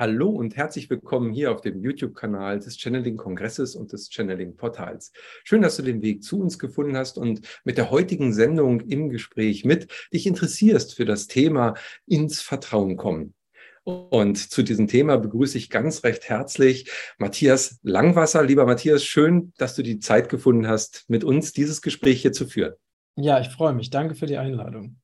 Hallo und herzlich willkommen hier auf dem YouTube-Kanal des Channeling-Kongresses und des Channeling-Portals. Schön, dass du den Weg zu uns gefunden hast und mit der heutigen Sendung im Gespräch mit dich interessierst für das Thema ins Vertrauen kommen. Und zu diesem Thema begrüße ich ganz recht herzlich Matthias Langwasser. Lieber Matthias, schön, dass du die Zeit gefunden hast, mit uns dieses Gespräch hier zu führen. Ja, ich freue mich. Danke für die Einladung.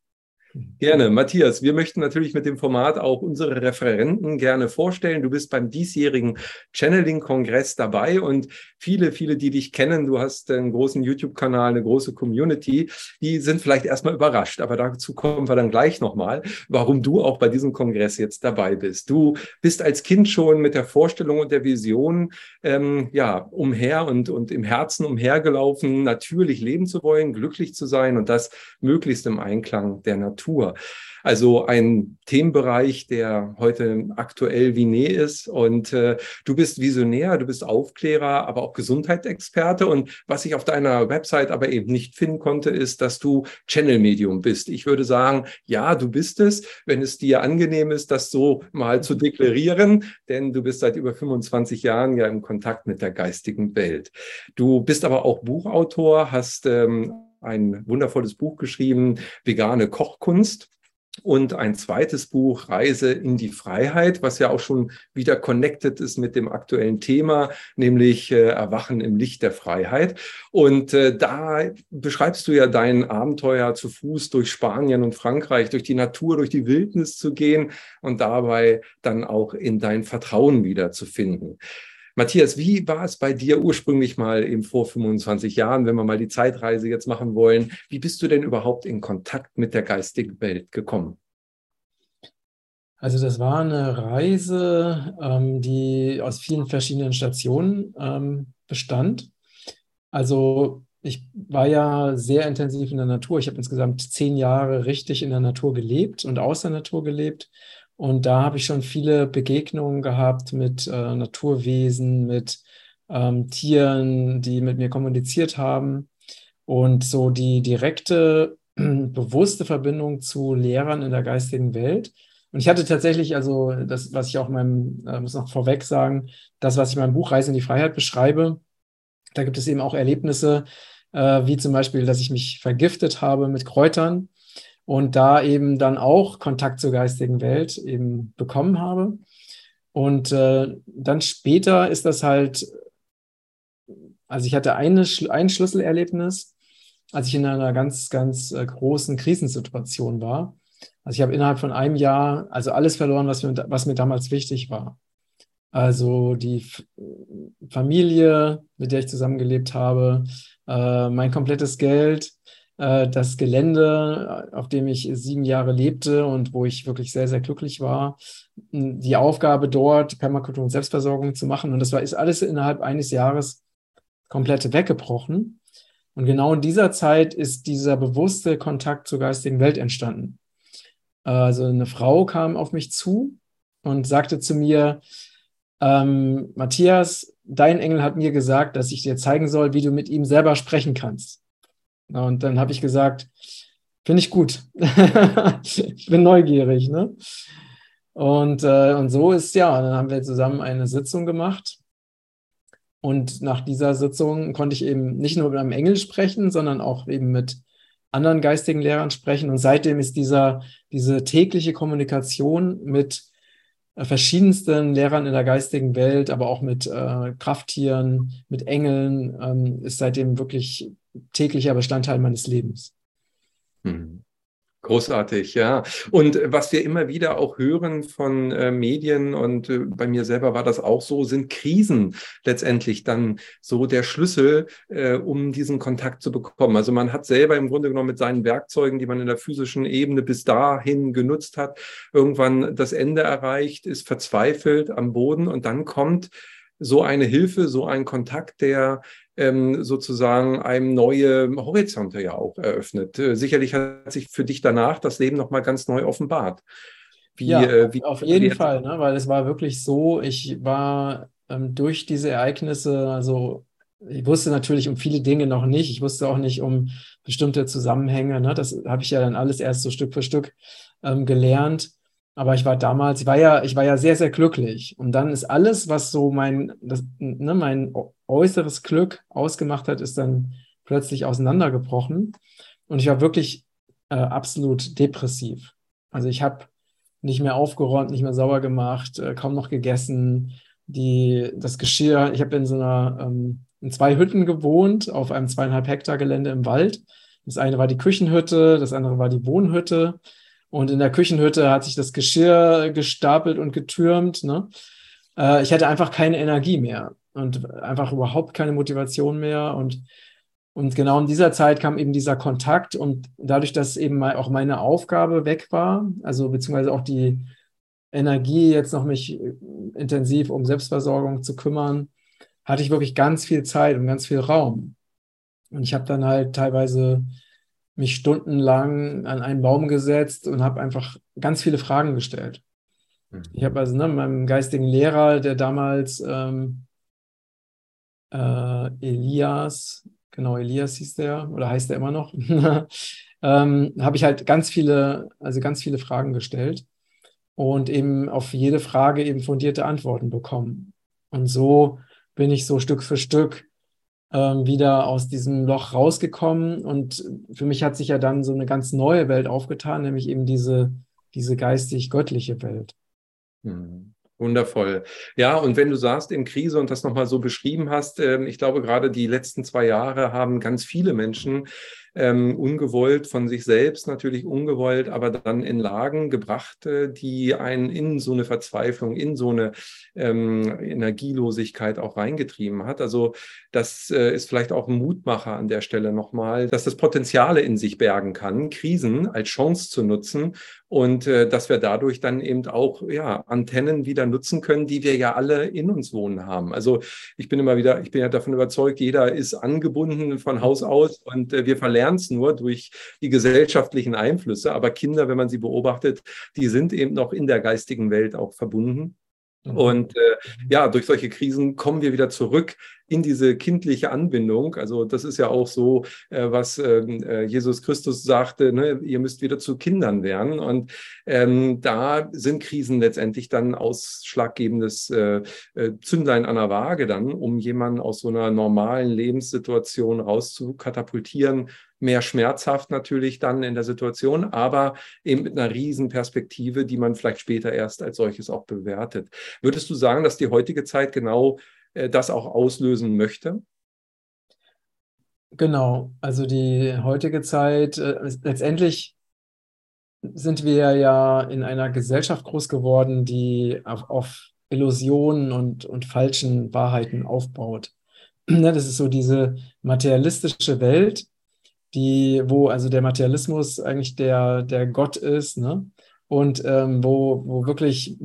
Gerne. Matthias, wir möchten natürlich mit dem Format auch unsere Referenten gerne vorstellen. Du bist beim diesjährigen Channeling-Kongress dabei und viele, viele, die dich kennen, du hast einen großen YouTube-Kanal, eine große Community, die sind vielleicht erstmal überrascht, aber dazu kommen wir dann gleich nochmal, warum du auch bei diesem Kongress jetzt dabei bist. Du bist als Kind schon mit der Vorstellung und der Vision ähm, ja, umher und, und im Herzen umhergelaufen, natürlich leben zu wollen, glücklich zu sein und das möglichst im Einklang der Natur. Natur. Also ein Themenbereich, der heute aktuell wie nie ist. Und äh, du bist Visionär, du bist Aufklärer, aber auch Gesundheitsexperte. Und was ich auf deiner Website aber eben nicht finden konnte, ist, dass du Channel-Medium bist. Ich würde sagen, ja, du bist es, wenn es dir angenehm ist, das so mal zu deklarieren, denn du bist seit über 25 Jahren ja im Kontakt mit der geistigen Welt. Du bist aber auch Buchautor, hast ähm, ein wundervolles Buch geschrieben, Vegane Kochkunst. Und ein zweites Buch, Reise in die Freiheit, was ja auch schon wieder connected ist mit dem aktuellen Thema, nämlich äh, Erwachen im Licht der Freiheit. Und äh, da beschreibst du ja dein Abenteuer zu Fuß durch Spanien und Frankreich, durch die Natur, durch die Wildnis zu gehen und dabei dann auch in dein Vertrauen wiederzufinden. Matthias, wie war es bei dir ursprünglich mal eben vor 25 Jahren, wenn wir mal die Zeitreise jetzt machen wollen? Wie bist du denn überhaupt in Kontakt mit der geistigen Welt gekommen? Also das war eine Reise, ähm, die aus vielen verschiedenen Stationen ähm, bestand. Also ich war ja sehr intensiv in der Natur. Ich habe insgesamt zehn Jahre richtig in der Natur gelebt und aus der Natur gelebt und da habe ich schon viele Begegnungen gehabt mit äh, Naturwesen, mit ähm, Tieren, die mit mir kommuniziert haben. Und so die direkte, bewusste Verbindung zu Lehrern in der geistigen Welt. Und ich hatte tatsächlich, also das, was ich auch in meinem, äh, muss noch vorweg sagen, das, was ich in meinem Buch Reise in die Freiheit beschreibe, da gibt es eben auch Erlebnisse, äh, wie zum Beispiel, dass ich mich vergiftet habe mit Kräutern und da eben dann auch Kontakt zur geistigen Welt eben bekommen habe. Und äh, dann später ist das halt, also ich hatte eine, ein Schlüsselerlebnis, als ich in einer ganz, ganz äh, großen Krisensituation war. Also ich habe innerhalb von einem Jahr also alles verloren, was mir, was mir damals wichtig war. Also die Familie, mit der ich zusammengelebt habe, äh, mein komplettes Geld, das Gelände, auf dem ich sieben Jahre lebte und wo ich wirklich sehr, sehr glücklich war, die Aufgabe dort, Permakultur und Selbstversorgung zu machen. Und das war, ist alles innerhalb eines Jahres komplett weggebrochen. Und genau in dieser Zeit ist dieser bewusste Kontakt zur geistigen Welt entstanden. Also eine Frau kam auf mich zu und sagte zu mir, ähm, Matthias, dein Engel hat mir gesagt, dass ich dir zeigen soll, wie du mit ihm selber sprechen kannst. Und dann habe ich gesagt, finde ich gut. ich bin neugierig. Ne? Und, äh, und so ist ja, dann haben wir zusammen eine Sitzung gemacht. Und nach dieser Sitzung konnte ich eben nicht nur mit einem Engel sprechen, sondern auch eben mit anderen geistigen Lehrern sprechen. Und seitdem ist dieser, diese tägliche Kommunikation mit äh, verschiedensten Lehrern in der geistigen Welt, aber auch mit äh, Krafttieren, mit Engeln, ähm, ist seitdem wirklich täglicher Bestandteil meines Lebens. Hm. Großartig, ja. Und was wir immer wieder auch hören von äh, Medien und äh, bei mir selber war das auch so, sind Krisen letztendlich dann so der Schlüssel, äh, um diesen Kontakt zu bekommen. Also man hat selber im Grunde genommen mit seinen Werkzeugen, die man in der physischen Ebene bis dahin genutzt hat, irgendwann das Ende erreicht, ist verzweifelt am Boden und dann kommt so eine Hilfe, so ein Kontakt, der ähm, sozusagen einem neue Horizonte ja auch eröffnet. Äh, sicherlich hat sich für dich danach das Leben nochmal ganz neu offenbart. Wie, ja, äh, wie, auf jeden wie, Fall, ne? weil es war wirklich so, ich war ähm, durch diese Ereignisse, also ich wusste natürlich um viele Dinge noch nicht. Ich wusste auch nicht um bestimmte Zusammenhänge. Ne? Das habe ich ja dann alles erst so Stück für Stück ähm, gelernt. Aber ich war damals, ich war ja, ich war ja sehr, sehr glücklich. Und dann ist alles, was so mein, das, ne, mein äußeres Glück ausgemacht hat, ist dann plötzlich auseinandergebrochen. Und ich war wirklich äh, absolut depressiv. Also ich habe nicht mehr aufgeräumt, nicht mehr sauber gemacht, äh, kaum noch gegessen. Die, das Geschirr, ich habe in so einer, ähm, in zwei Hütten gewohnt, auf einem zweieinhalb Hektar Gelände im Wald. Das eine war die Küchenhütte, das andere war die Wohnhütte. Und in der Küchenhütte hat sich das Geschirr gestapelt und getürmt. Ne? Äh, ich hatte einfach keine Energie mehr und einfach überhaupt keine Motivation mehr. Und und genau in dieser Zeit kam eben dieser Kontakt und dadurch, dass eben auch meine Aufgabe weg war, also beziehungsweise auch die Energie, jetzt noch mich äh, intensiv um Selbstversorgung zu kümmern, hatte ich wirklich ganz viel Zeit und ganz viel Raum. Und ich habe dann halt teilweise mich stundenlang an einen Baum gesetzt und habe einfach ganz viele Fragen gestellt. Ich habe also ne, meinem geistigen Lehrer, der damals ähm, äh, Elias, genau, Elias hieß der oder heißt er immer noch, ähm, habe ich halt ganz viele, also ganz viele Fragen gestellt und eben auf jede Frage eben fundierte Antworten bekommen. Und so bin ich so Stück für Stück wieder aus diesem Loch rausgekommen. Und für mich hat sich ja dann so eine ganz neue Welt aufgetan, nämlich eben diese, diese geistig-göttliche Welt. Mhm. Wundervoll. Ja, und wenn du sagst in Krise und das nochmal so beschrieben hast, äh, ich glaube, gerade die letzten zwei Jahre haben ganz viele Menschen ähm, ungewollt von sich selbst, natürlich ungewollt, aber dann in Lagen gebracht, äh, die einen in so eine Verzweiflung, in so eine ähm, Energielosigkeit auch reingetrieben hat. Also das äh, ist vielleicht auch ein Mutmacher an der Stelle nochmal, dass das Potenziale in sich bergen kann, Krisen als Chance zu nutzen und äh, dass wir dadurch dann eben auch ja, Antennen wieder nutzen können, die wir ja alle in uns wohnen haben. Also ich bin immer wieder, ich bin ja davon überzeugt, jeder ist angebunden von Haus aus und äh, wir verlernen es nur durch die gesellschaftlichen Einflüsse. Aber Kinder, wenn man sie beobachtet, die sind eben noch in der geistigen Welt auch verbunden. Mhm. Und äh, ja, durch solche Krisen kommen wir wieder zurück in diese kindliche Anbindung. Also das ist ja auch so, äh, was ähm, äh, Jesus Christus sagte, ne? ihr müsst wieder zu Kindern werden. Und ähm, da sind Krisen letztendlich dann ausschlaggebendes äh, äh Zündlein an der Waage dann, um jemanden aus so einer normalen Lebenssituation rauszukatapultieren. Mehr schmerzhaft natürlich dann in der Situation, aber eben mit einer riesen Perspektive, die man vielleicht später erst als solches auch bewertet. Würdest du sagen, dass die heutige Zeit genau äh, das auch auslösen möchte? Genau, also die heutige Zeit, äh, letztendlich sind wir ja in einer Gesellschaft groß geworden, die auf, auf Illusionen und, und falschen Wahrheiten aufbaut. Ne, das ist so diese materialistische Welt, die, wo also der Materialismus eigentlich der, der Gott ist, ne? Und ähm, wo, wo wirklich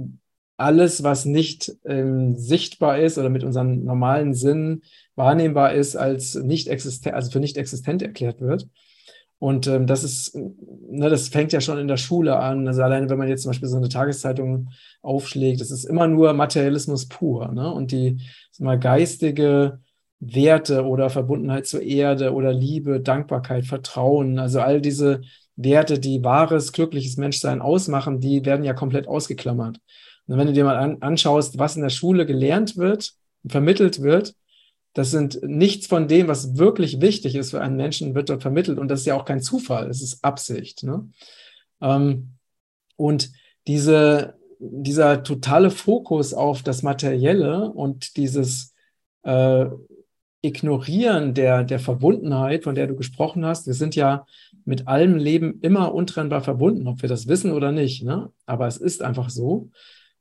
alles, was nicht ähm, sichtbar ist oder mit unseren normalen Sinnen wahrnehmbar ist, als nicht existent, also für nicht existent erklärt wird. Und ähm, das ist, ne, das fängt ja schon in der Schule an. Also alleine, wenn man jetzt zum Beispiel so eine Tageszeitung aufschlägt, das ist immer nur Materialismus pur. Ne? Und die mal, geistige Werte oder Verbundenheit zur Erde oder Liebe, Dankbarkeit, Vertrauen, also all diese Werte, die wahres, glückliches Menschsein ausmachen, die werden ja komplett ausgeklammert. Und wenn du dir mal an, anschaust, was in der Schule gelernt wird, vermittelt wird, das sind nichts von dem, was wirklich wichtig ist für einen Menschen, wird dort vermittelt. Und das ist ja auch kein Zufall, es ist Absicht. Ne? Ähm, und diese, dieser totale Fokus auf das Materielle und dieses äh, Ignorieren der, der Verbundenheit, von der du gesprochen hast, wir sind ja mit allem Leben immer untrennbar verbunden, ob wir das wissen oder nicht. Ne? Aber es ist einfach so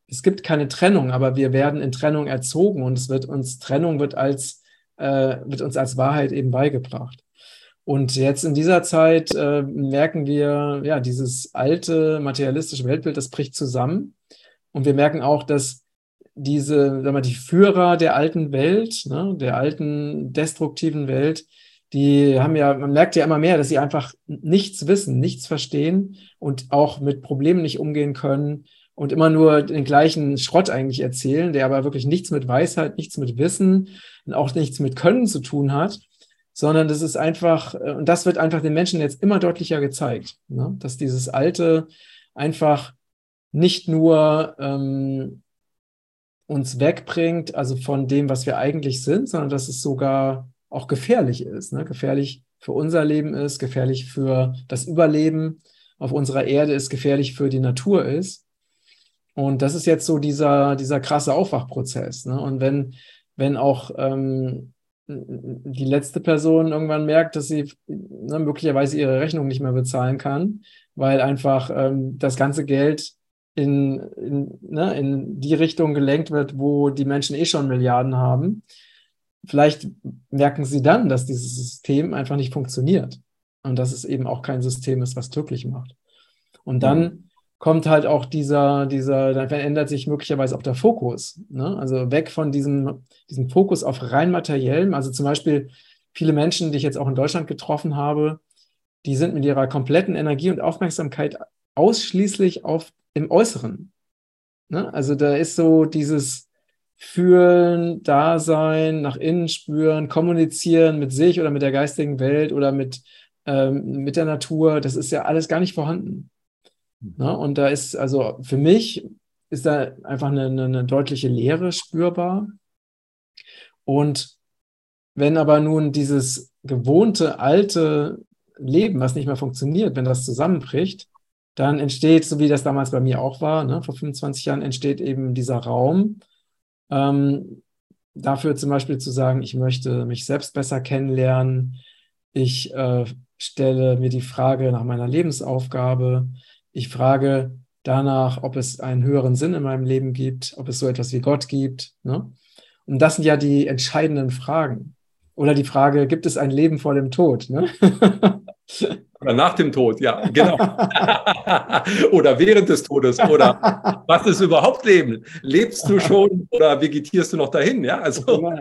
es gibt keine Trennung, aber wir werden in Trennung erzogen und es wird uns, Trennung wird als, äh, wird uns als Wahrheit eben beigebracht. Und jetzt in dieser Zeit äh, merken wir, ja, dieses alte materialistische Weltbild, das bricht zusammen. Und wir merken auch, dass diese, sagen wir, die Führer der alten Welt, ne, der alten destruktiven Welt, die haben ja, man merkt ja immer mehr, dass sie einfach nichts wissen, nichts verstehen und auch mit Problemen nicht umgehen können, und immer nur den gleichen Schrott eigentlich erzählen, der aber wirklich nichts mit Weisheit, nichts mit Wissen und auch nichts mit Können zu tun hat, sondern das ist einfach, äh, und das wird einfach den Menschen jetzt immer deutlicher gezeigt, ne? dass dieses Alte einfach nicht nur ähm, uns wegbringt, also von dem, was wir eigentlich sind, sondern dass es sogar auch gefährlich ist. Ne? Gefährlich für unser Leben ist, gefährlich für das Überleben auf unserer Erde ist, gefährlich für die Natur ist. Und das ist jetzt so dieser, dieser krasse Aufwachprozess. Ne? Und wenn, wenn auch ähm, die letzte Person irgendwann merkt, dass sie ne, möglicherweise ihre Rechnung nicht mehr bezahlen kann, weil einfach ähm, das ganze Geld in, in, ne, in die Richtung gelenkt wird, wo die Menschen eh schon Milliarden haben. Vielleicht merken sie dann, dass dieses System einfach nicht funktioniert und dass es eben auch kein System ist, was glücklich macht. Und dann mhm. kommt halt auch dieser, dieser, dann ändert sich möglicherweise auch der Fokus. Ne? Also weg von diesem, diesem Fokus auf rein materiellem. Also zum Beispiel viele Menschen, die ich jetzt auch in Deutschland getroffen habe, die sind mit ihrer kompletten Energie und Aufmerksamkeit ausschließlich auf im Äußeren. Ne? Also da ist so dieses Fühlen, Dasein, nach innen spüren, kommunizieren mit sich oder mit der geistigen Welt oder mit, ähm, mit der Natur, das ist ja alles gar nicht vorhanden. Ne? Und da ist, also für mich ist da einfach eine, eine, eine deutliche Leere spürbar. Und wenn aber nun dieses gewohnte, alte Leben, was nicht mehr funktioniert, wenn das zusammenbricht, dann entsteht, so wie das damals bei mir auch war, ne, vor 25 Jahren, entsteht eben dieser Raum, ähm, dafür zum Beispiel zu sagen, ich möchte mich selbst besser kennenlernen, ich äh, stelle mir die Frage nach meiner Lebensaufgabe, ich frage danach, ob es einen höheren Sinn in meinem Leben gibt, ob es so etwas wie Gott gibt. Ne? Und das sind ja die entscheidenden Fragen. Oder die Frage, gibt es ein Leben vor dem Tod? Ne? Oder nach dem Tod, ja, genau. oder während des Todes. Oder was ist überhaupt Leben? Lebst du schon oder vegetierst du noch dahin? Ja, also.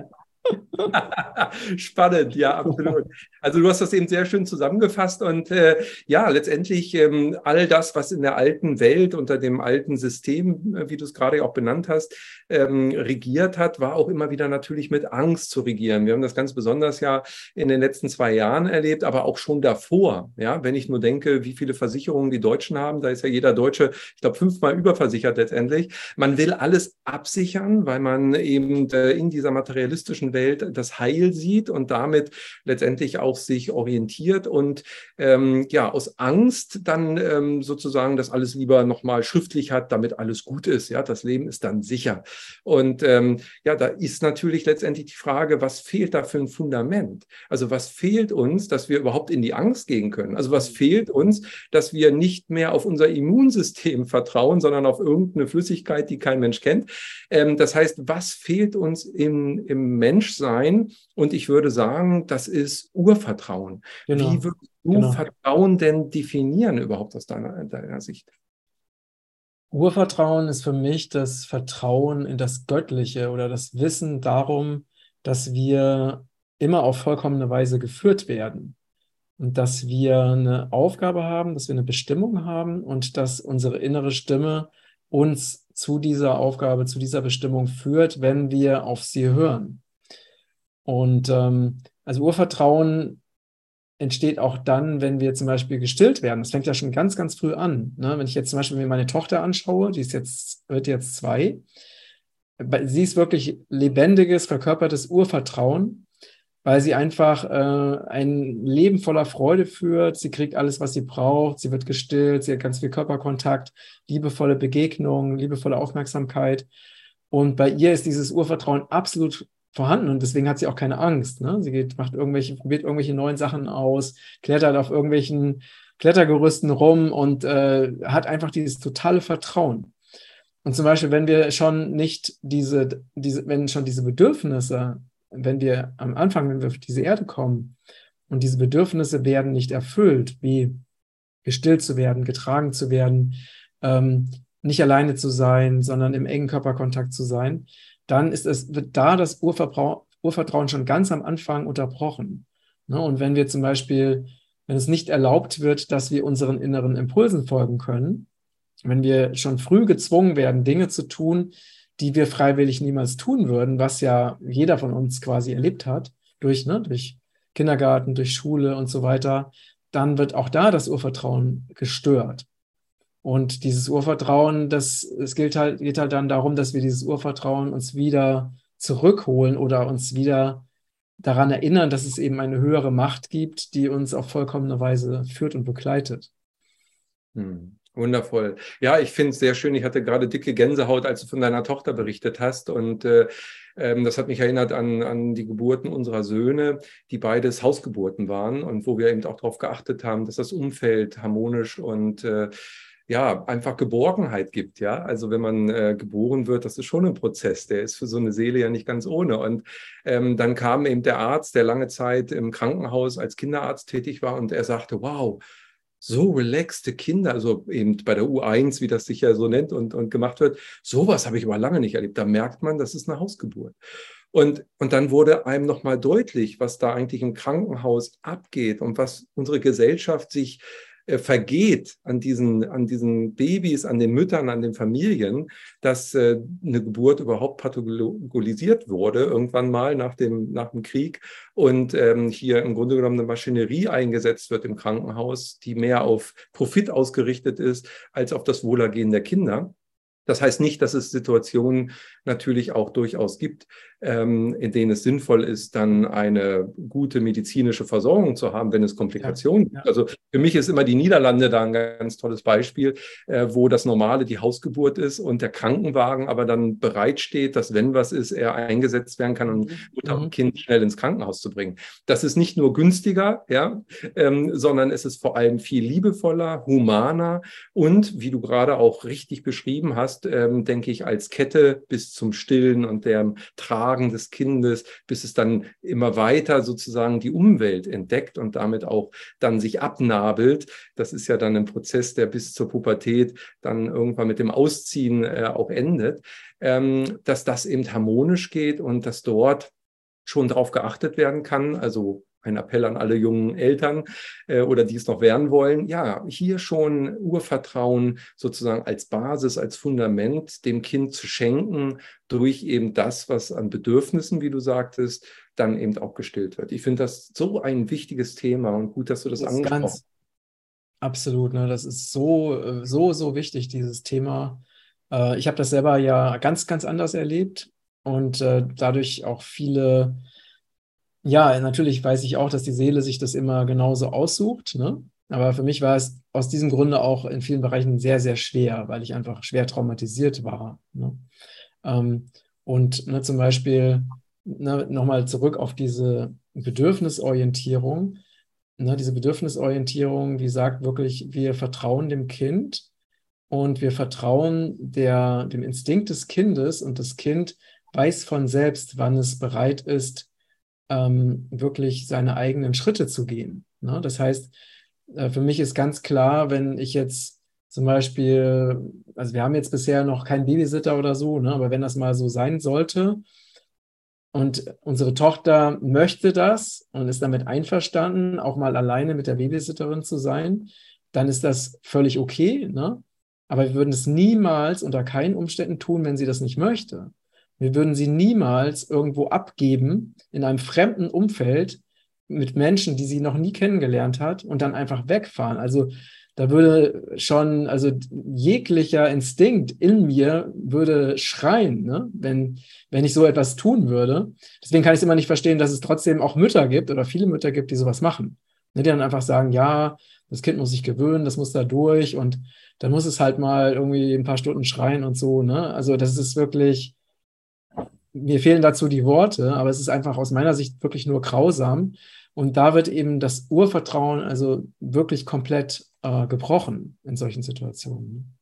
Spannend, ja, absolut. Also du hast das eben sehr schön zusammengefasst und äh, ja, letztendlich ähm, all das, was in der alten Welt unter dem alten System, äh, wie du es gerade auch benannt hast, ähm, regiert hat, war auch immer wieder natürlich mit Angst zu regieren. Wir haben das ganz besonders ja in den letzten zwei Jahren erlebt, aber auch schon davor. Ja, wenn ich nur denke, wie viele Versicherungen die Deutschen haben, da ist ja jeder Deutsche, ich glaube, fünfmal überversichert letztendlich. Man will alles absichern, weil man eben äh, in dieser materialistischen Welt das Heil sieht und damit letztendlich auch sich orientiert und ähm, ja, aus Angst dann ähm, sozusagen das alles lieber nochmal schriftlich hat, damit alles gut ist. Ja, das Leben ist dann sicher. Und ähm, ja, da ist natürlich letztendlich die Frage, was fehlt da für ein Fundament? Also was fehlt uns, dass wir überhaupt in die Angst gehen können? Also was fehlt uns, dass wir nicht mehr auf unser Immunsystem vertrauen, sondern auf irgendeine Flüssigkeit, die kein Mensch kennt? Ähm, das heißt, was fehlt uns im, im Menschsein? Und ich würde sagen, das ist Urvertrauen. Genau. Wie würdest du genau. Vertrauen denn definieren überhaupt aus deiner, deiner Sicht? Urvertrauen ist für mich das Vertrauen in das Göttliche oder das Wissen darum, dass wir immer auf vollkommene Weise geführt werden und dass wir eine Aufgabe haben, dass wir eine Bestimmung haben und dass unsere innere Stimme uns zu dieser Aufgabe, zu dieser Bestimmung führt, wenn wir auf sie hören. Und ähm, also Urvertrauen entsteht auch dann, wenn wir zum Beispiel gestillt werden. Das fängt ja schon ganz, ganz früh an. Ne? Wenn ich jetzt zum Beispiel mir meine Tochter anschaue, die ist jetzt, wird jetzt zwei, sie ist wirklich lebendiges, verkörpertes Urvertrauen, weil sie einfach äh, ein Leben voller Freude führt. Sie kriegt alles, was sie braucht. Sie wird gestillt, sie hat ganz viel Körperkontakt, liebevolle Begegnungen, liebevolle Aufmerksamkeit. Und bei ihr ist dieses Urvertrauen absolut vorhanden und deswegen hat sie auch keine Angst. Ne? Sie geht, macht irgendwelche, probiert irgendwelche neuen Sachen aus, klettert auf irgendwelchen Klettergerüsten rum und äh, hat einfach dieses totale Vertrauen. Und zum Beispiel, wenn wir schon nicht diese, diese, wenn schon diese Bedürfnisse, wenn wir am Anfang, wenn wir auf diese Erde kommen und diese Bedürfnisse werden nicht erfüllt, wie gestillt zu werden, getragen zu werden, ähm, nicht alleine zu sein, sondern im engen Körperkontakt zu sein, dann ist es, wird da das Urvertrauen schon ganz am Anfang unterbrochen. Ne? Und wenn wir zum Beispiel, wenn es nicht erlaubt wird, dass wir unseren inneren Impulsen folgen können, wenn wir schon früh gezwungen werden, Dinge zu tun, die wir freiwillig niemals tun würden, was ja jeder von uns quasi erlebt hat, durch, ne, durch Kindergarten, durch Schule und so weiter, dann wird auch da das Urvertrauen gestört. Und dieses Urvertrauen, das, es gilt halt, geht halt dann darum, dass wir dieses Urvertrauen uns wieder zurückholen oder uns wieder daran erinnern, dass es eben eine höhere Macht gibt, die uns auf vollkommene Weise führt und begleitet. Hm. Wundervoll. Ja, ich finde es sehr schön. Ich hatte gerade dicke Gänsehaut, als du von deiner Tochter berichtet hast. Und äh, ähm, das hat mich erinnert an, an die Geburten unserer Söhne, die beides Hausgeburten waren und wo wir eben auch darauf geachtet haben, dass das Umfeld harmonisch und äh, ja, einfach Geborgenheit gibt, ja. Also wenn man äh, geboren wird, das ist schon ein Prozess, der ist für so eine Seele ja nicht ganz ohne. Und ähm, dann kam eben der Arzt, der lange Zeit im Krankenhaus als Kinderarzt tätig war und er sagte, wow, so relaxte Kinder, also eben bei der U1, wie das sich ja so nennt und, und gemacht wird, sowas habe ich aber lange nicht erlebt. Da merkt man, das ist eine Hausgeburt. Und, und dann wurde einem nochmal deutlich, was da eigentlich im Krankenhaus abgeht und was unsere Gesellschaft sich vergeht an diesen, an diesen Babys, an den Müttern, an den Familien, dass äh, eine Geburt überhaupt pathologisiert wurde, irgendwann mal nach dem, nach dem Krieg und ähm, hier im Grunde genommen eine Maschinerie eingesetzt wird im Krankenhaus, die mehr auf Profit ausgerichtet ist als auf das Wohlergehen der Kinder. Das heißt nicht, dass es Situationen natürlich auch durchaus gibt, ähm, in denen es sinnvoll ist, dann eine gute medizinische Versorgung zu haben, wenn es Komplikationen ja, gibt. Ja. Also für mich ist immer die Niederlande da ein ganz tolles Beispiel, äh, wo das Normale die Hausgeburt ist und der Krankenwagen aber dann bereitsteht, dass wenn was ist, er eingesetzt werden kann, um mhm. Mutter mhm. und Kind schnell ins Krankenhaus zu bringen. Das ist nicht nur günstiger, ja, ähm, sondern es ist vor allem viel liebevoller, humaner und wie du gerade auch richtig beschrieben hast, ähm, denke ich, als Kette bis zum Stillen und dem Tragen Tragen des Kindes, bis es dann immer weiter sozusagen die Umwelt entdeckt und damit auch dann sich abnabelt. Das ist ja dann ein Prozess, der bis zur Pubertät dann irgendwann mit dem Ausziehen äh, auch endet, ähm, dass das eben harmonisch geht und dass dort schon darauf geachtet werden kann, also ein Appell an alle jungen Eltern äh, oder die es noch werden wollen. Ja, hier schon Urvertrauen sozusagen als Basis, als Fundament dem Kind zu schenken durch eben das, was an Bedürfnissen, wie du sagtest, dann eben auch gestillt wird. Ich finde das so ein wichtiges Thema und gut, dass du das, das angesprochen hast. Absolut, ne? das ist so, so, so wichtig, dieses Thema. Äh, ich habe das selber ja ganz, ganz anders erlebt und äh, dadurch auch viele ja, natürlich weiß ich auch, dass die Seele sich das immer genauso aussucht. Ne? Aber für mich war es aus diesem Grunde auch in vielen Bereichen sehr, sehr schwer, weil ich einfach schwer traumatisiert war. Ne? Ähm, und ne, zum Beispiel ne, nochmal zurück auf diese Bedürfnisorientierung. Ne, diese Bedürfnisorientierung, die sagt wirklich, wir vertrauen dem Kind und wir vertrauen der, dem Instinkt des Kindes und das Kind weiß von selbst, wann es bereit ist, ähm, wirklich seine eigenen Schritte zu gehen. Ne? Das heißt, äh, für mich ist ganz klar, wenn ich jetzt zum Beispiel, also wir haben jetzt bisher noch keinen Babysitter oder so, ne? aber wenn das mal so sein sollte und unsere Tochter möchte das und ist damit einverstanden, auch mal alleine mit der Babysitterin zu sein, dann ist das völlig okay. Ne? Aber wir würden es niemals unter keinen Umständen tun, wenn sie das nicht möchte. Wir würden sie niemals irgendwo abgeben in einem fremden Umfeld mit Menschen, die sie noch nie kennengelernt hat und dann einfach wegfahren. Also da würde schon, also jeglicher Instinkt in mir würde schreien, ne? wenn, wenn ich so etwas tun würde. Deswegen kann ich es immer nicht verstehen, dass es trotzdem auch Mütter gibt oder viele Mütter gibt, die sowas machen. Ne? Die dann einfach sagen, ja, das Kind muss sich gewöhnen, das muss da durch und dann muss es halt mal irgendwie ein paar Stunden schreien und so. Ne? Also das ist wirklich, mir fehlen dazu die Worte, aber es ist einfach aus meiner Sicht wirklich nur grausam. Und da wird eben das Urvertrauen also wirklich komplett äh, gebrochen in solchen Situationen.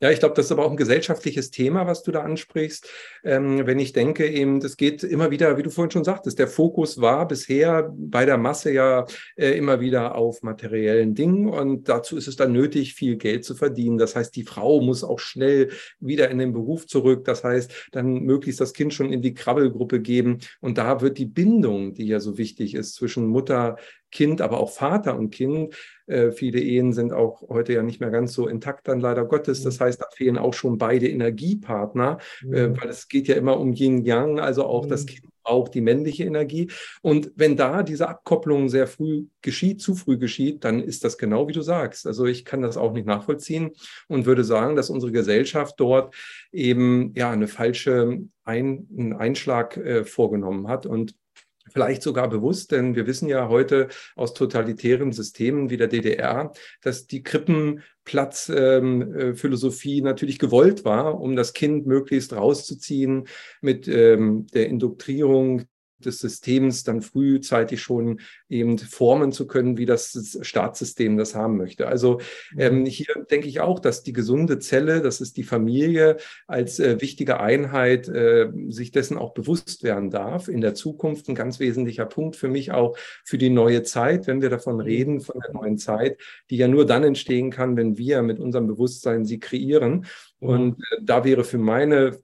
Ja, ich glaube, das ist aber auch ein gesellschaftliches Thema, was du da ansprichst. Ähm, wenn ich denke, eben, das geht immer wieder, wie du vorhin schon sagtest, der Fokus war bisher bei der Masse ja äh, immer wieder auf materiellen Dingen und dazu ist es dann nötig, viel Geld zu verdienen. Das heißt, die Frau muss auch schnell wieder in den Beruf zurück. Das heißt, dann möglichst das Kind schon in die Krabbelgruppe geben und da wird die Bindung, die ja so wichtig ist zwischen Mutter, Kind, aber auch Vater und Kind. Äh, viele Ehen sind auch heute ja nicht mehr ganz so intakt dann leider Gottes. Das heißt, da fehlen auch schon beide Energiepartner, äh, weil es geht ja immer um Yin-Yang, also auch das Kind auch die männliche Energie. Und wenn da diese Abkopplung sehr früh geschieht, zu früh geschieht, dann ist das genau wie du sagst. Also ich kann das auch nicht nachvollziehen und würde sagen, dass unsere Gesellschaft dort eben ja eine falsche Ein einen Einschlag äh, vorgenommen hat und Vielleicht sogar bewusst, denn wir wissen ja heute aus totalitären Systemen wie der DDR, dass die Krippenplatzphilosophie ähm, äh, natürlich gewollt war, um das Kind möglichst rauszuziehen mit ähm, der Indoktrierung des Systems dann frühzeitig schon eben formen zu können, wie das Staatssystem das haben möchte. Also ähm, mhm. hier denke ich auch, dass die gesunde Zelle, das ist die Familie, als äh, wichtige Einheit äh, sich dessen auch bewusst werden darf. In der Zukunft ein ganz wesentlicher Punkt für mich auch für die neue Zeit, wenn wir davon mhm. reden, von der neuen Zeit, die ja nur dann entstehen kann, wenn wir mit unserem Bewusstsein sie kreieren. Mhm. Und äh, da wäre für meine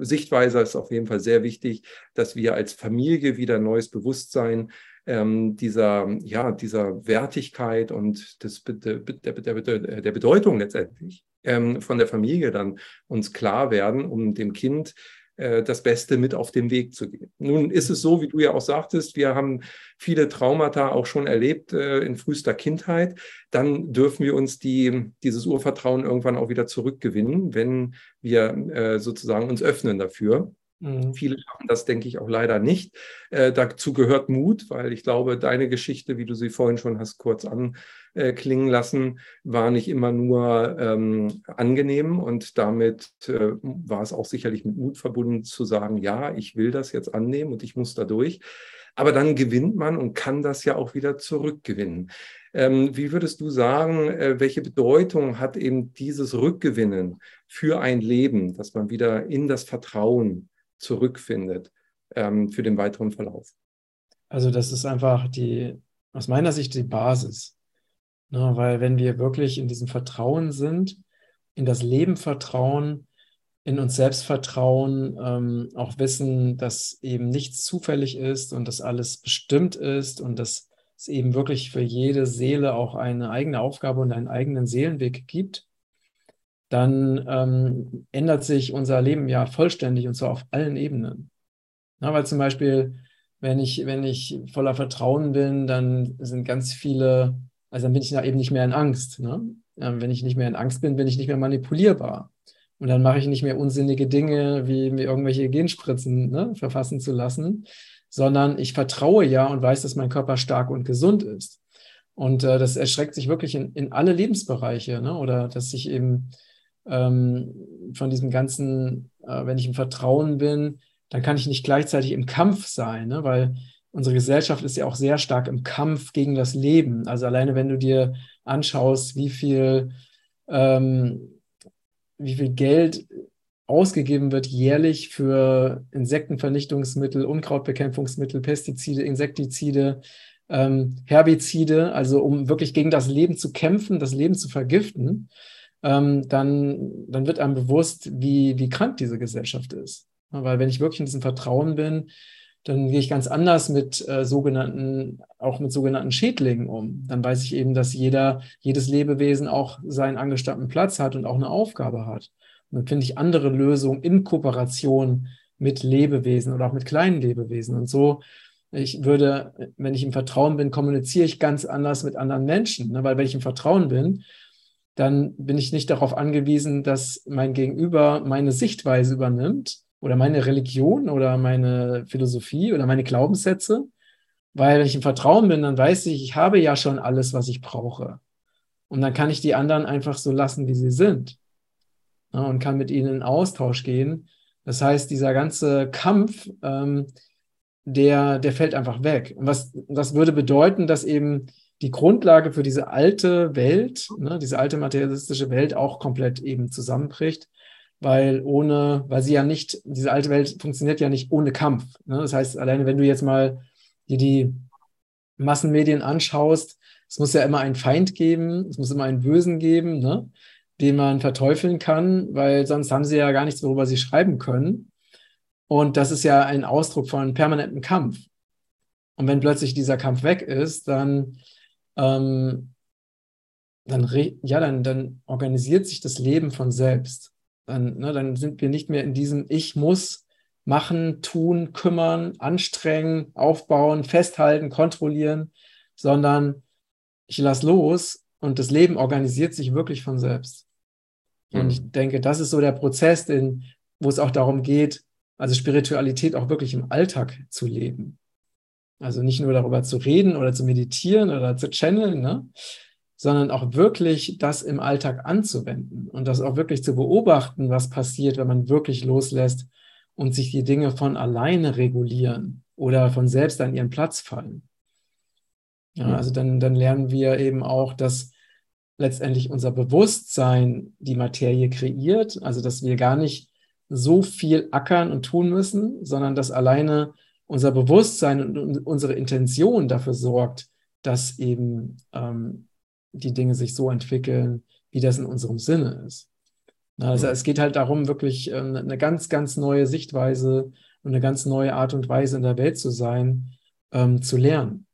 Sichtweise ist auf jeden Fall sehr wichtig, dass wir als Familie wieder neues Bewusstsein ähm, dieser, ja, dieser Wertigkeit und des, der, der, der Bedeutung letztendlich ähm, von der Familie dann uns klar werden, um dem Kind äh, das Beste mit auf den Weg zu gehen. Nun ist es so, wie du ja auch sagtest, wir haben viele Traumata auch schon erlebt äh, in frühester Kindheit. Dann dürfen wir uns die, dieses Urvertrauen irgendwann auch wieder zurückgewinnen, wenn wir äh, sozusagen uns öffnen dafür. Mhm. Viele schaffen das, denke ich, auch leider nicht. Äh, dazu gehört Mut, weil ich glaube, deine Geschichte, wie du sie vorhin schon hast kurz anklingen lassen, war nicht immer nur ähm, angenehm und damit äh, war es auch sicherlich mit Mut verbunden zu sagen, ja, ich will das jetzt annehmen und ich muss da durch. Aber dann gewinnt man und kann das ja auch wieder zurückgewinnen. Ähm, wie würdest du sagen, äh, welche Bedeutung hat eben dieses Rückgewinnen für ein Leben, dass man wieder in das Vertrauen zurückfindet ähm, für den weiteren Verlauf. Also das ist einfach die, aus meiner Sicht die Basis. Ne, weil wenn wir wirklich in diesem Vertrauen sind, in das Leben vertrauen, in uns selbst vertrauen, ähm, auch wissen, dass eben nichts zufällig ist und dass alles bestimmt ist und dass es eben wirklich für jede Seele auch eine eigene Aufgabe und einen eigenen Seelenweg gibt, dann ähm, ändert sich unser Leben ja vollständig und zwar auf allen Ebenen. Na, weil zum Beispiel, wenn ich, wenn ich voller Vertrauen bin, dann sind ganz viele, also dann bin ich ja eben nicht mehr in Angst. Ne? Ähm, wenn ich nicht mehr in Angst bin, bin ich nicht mehr manipulierbar. Und dann mache ich nicht mehr unsinnige Dinge, wie mir irgendwelche Genspritzen ne, verfassen zu lassen, sondern ich vertraue ja und weiß, dass mein Körper stark und gesund ist. Und äh, das erschreckt sich wirklich in, in alle Lebensbereiche, ne? oder dass ich eben ähm, von diesem ganzen, äh, wenn ich im Vertrauen bin, dann kann ich nicht gleichzeitig im Kampf sein, ne? weil unsere Gesellschaft ist ja auch sehr stark im Kampf gegen das Leben. Also alleine wenn du dir anschaust, wie viel, ähm, wie viel Geld ausgegeben wird jährlich für Insektenvernichtungsmittel, Unkrautbekämpfungsmittel, Pestizide, Insektizide, ähm, Herbizide, also um wirklich gegen das Leben zu kämpfen, das Leben zu vergiften ähm, dann, dann wird einem bewusst, wie, wie krank diese Gesellschaft ist. Weil wenn ich wirklich in diesem Vertrauen bin, dann gehe ich ganz anders mit äh, sogenannten, auch mit sogenannten Schädlingen um. Dann weiß ich eben, dass jeder, jedes Lebewesen auch seinen angestammten Platz hat und auch eine Aufgabe hat. Und dann finde ich andere Lösungen in Kooperation mit Lebewesen oder auch mit kleinen Lebewesen. Und so, ich würde, wenn ich im Vertrauen bin, kommuniziere ich ganz anders mit anderen Menschen. Ne? Weil wenn ich im Vertrauen bin, dann bin ich nicht darauf angewiesen, dass mein Gegenüber meine Sichtweise übernimmt oder meine Religion oder meine Philosophie oder meine Glaubenssätze, weil wenn ich im Vertrauen bin, dann weiß ich, ich habe ja schon alles, was ich brauche. Und dann kann ich die anderen einfach so lassen, wie sie sind. Ja, und kann mit ihnen in Austausch gehen. Das heißt, dieser ganze Kampf, ähm, der, der fällt einfach weg. Und was, das würde bedeuten, dass eben die Grundlage für diese alte Welt, ne, diese alte materialistische Welt auch komplett eben zusammenbricht, weil ohne, weil sie ja nicht, diese alte Welt funktioniert ja nicht ohne Kampf. Ne? Das heißt, alleine wenn du jetzt mal dir die Massenmedien anschaust, es muss ja immer einen Feind geben, es muss immer einen Bösen geben, ne? den man verteufeln kann, weil sonst haben sie ja gar nichts, worüber sie schreiben können. Und das ist ja ein Ausdruck von permanentem Kampf. Und wenn plötzlich dieser Kampf weg ist, dann ähm, dann, ja, dann, dann organisiert sich das Leben von selbst. Dann, ne, dann sind wir nicht mehr in diesem Ich muss machen, tun, kümmern, anstrengen, aufbauen, festhalten, kontrollieren, sondern ich lasse los und das Leben organisiert sich wirklich von selbst. Und ich mhm. denke, das ist so der Prozess, den, wo es auch darum geht, also Spiritualität auch wirklich im Alltag zu leben. Also nicht nur darüber zu reden oder zu meditieren oder zu channeln, ne? Sondern auch wirklich das im Alltag anzuwenden und das auch wirklich zu beobachten, was passiert, wenn man wirklich loslässt und sich die Dinge von alleine regulieren oder von selbst an ihren Platz fallen. Ja, also dann, dann lernen wir eben auch, dass letztendlich unser Bewusstsein die Materie kreiert, also dass wir gar nicht so viel ackern und tun müssen, sondern dass alleine unser Bewusstsein und unsere Intention dafür sorgt, dass eben ähm, die Dinge sich so entwickeln, wie das in unserem Sinne ist. Also es geht halt darum, wirklich ähm, eine ganz, ganz neue Sichtweise und eine ganz neue Art und Weise in der Welt zu sein, ähm, zu lernen.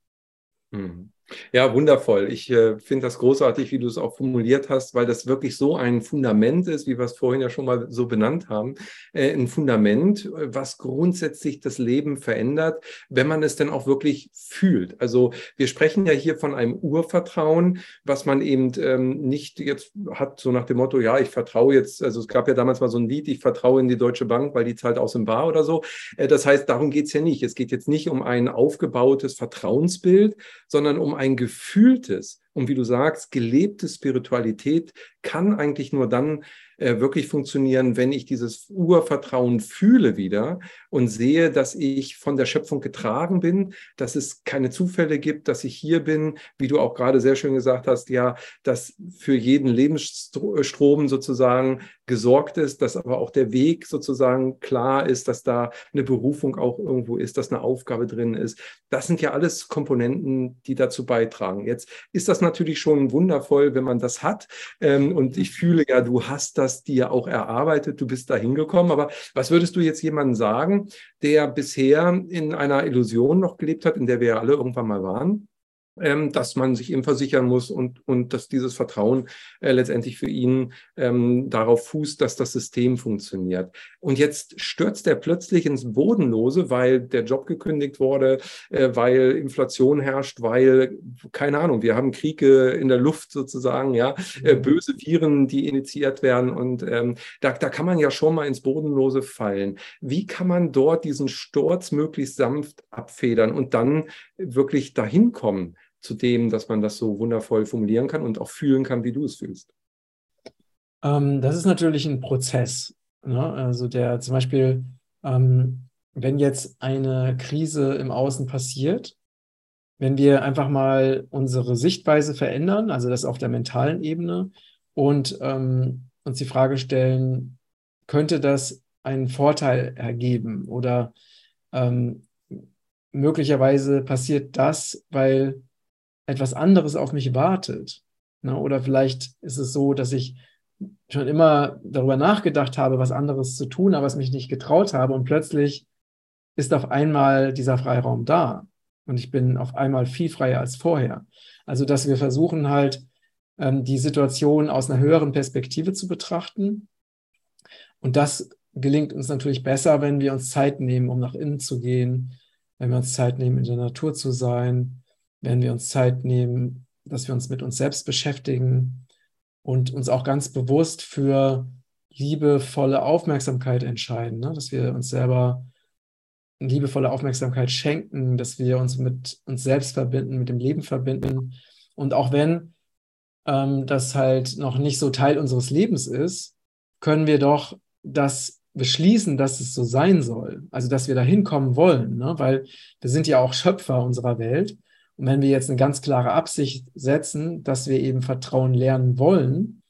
Mhm. Ja, wundervoll. Ich äh, finde das großartig, wie du es auch formuliert hast, weil das wirklich so ein Fundament ist, wie wir es vorhin ja schon mal so benannt haben. Äh, ein Fundament, äh, was grundsätzlich das Leben verändert, wenn man es denn auch wirklich fühlt. Also wir sprechen ja hier von einem Urvertrauen, was man eben ähm, nicht jetzt hat, so nach dem Motto, ja, ich vertraue jetzt, also es gab ja damals mal so ein Lied, ich vertraue in die Deutsche Bank, weil die zahlt aus dem Bar oder so. Äh, das heißt, darum geht es ja nicht. Es geht jetzt nicht um ein aufgebautes Vertrauensbild, sondern um ein gefühltes und wie du sagst, gelebte Spiritualität kann eigentlich nur dann äh, wirklich funktionieren, wenn ich dieses Urvertrauen fühle wieder und sehe, dass ich von der Schöpfung getragen bin, dass es keine Zufälle gibt, dass ich hier bin, wie du auch gerade sehr schön gesagt hast, ja, dass für jeden Lebensstrom sozusagen gesorgt ist, dass aber auch der Weg sozusagen klar ist, dass da eine Berufung auch irgendwo ist, dass eine Aufgabe drin ist. Das sind ja alles Komponenten, die dazu beitragen. Jetzt ist das natürlich schon wundervoll, wenn man das hat. Ähm, und ich fühle ja, du hast das dir auch erarbeitet, du bist da hingekommen. Aber was würdest du jetzt jemandem sagen, der bisher in einer Illusion noch gelebt hat, in der wir alle irgendwann mal waren? Ähm, dass man sich eben versichern muss und, und dass dieses Vertrauen äh, letztendlich für ihn ähm, darauf fußt, dass das System funktioniert. Und jetzt stürzt er plötzlich ins Bodenlose, weil der Job gekündigt wurde, äh, weil Inflation herrscht, weil, keine Ahnung, wir haben Kriege in der Luft sozusagen, ja, äh, mhm. böse Viren, die initiiert werden. Und ähm, da, da kann man ja schon mal ins Bodenlose fallen. Wie kann man dort diesen Sturz möglichst sanft abfedern und dann wirklich dahin kommen? Zu dem, dass man das so wundervoll formulieren kann und auch fühlen kann, wie du es fühlst? Ähm, das ist natürlich ein Prozess. Ne? Also der zum Beispiel, ähm, wenn jetzt eine Krise im Außen passiert, wenn wir einfach mal unsere Sichtweise verändern, also das auf der mentalen Ebene, und ähm, uns die Frage stellen, könnte das einen Vorteil ergeben oder ähm, möglicherweise passiert das, weil etwas anderes auf mich wartet. Ne? Oder vielleicht ist es so, dass ich schon immer darüber nachgedacht habe, was anderes zu tun, aber es mich nicht getraut habe und plötzlich ist auf einmal dieser Freiraum da und ich bin auf einmal viel freier als vorher. Also, dass wir versuchen halt, ähm, die Situation aus einer höheren Perspektive zu betrachten. Und das gelingt uns natürlich besser, wenn wir uns Zeit nehmen, um nach innen zu gehen, wenn wir uns Zeit nehmen, in der Natur zu sein, wenn wir uns Zeit nehmen, dass wir uns mit uns selbst beschäftigen und uns auch ganz bewusst für liebevolle Aufmerksamkeit entscheiden, ne? dass wir uns selber liebevolle Aufmerksamkeit schenken, dass wir uns mit uns selbst verbinden, mit dem Leben verbinden. Und auch wenn ähm, das halt noch nicht so Teil unseres Lebens ist, können wir doch das beschließen, dass es so sein soll. Also, dass wir da hinkommen wollen, ne? weil wir sind ja auch Schöpfer unserer Welt. Und wenn wir jetzt eine ganz klare Absicht setzen, dass wir eben Vertrauen lernen wollen,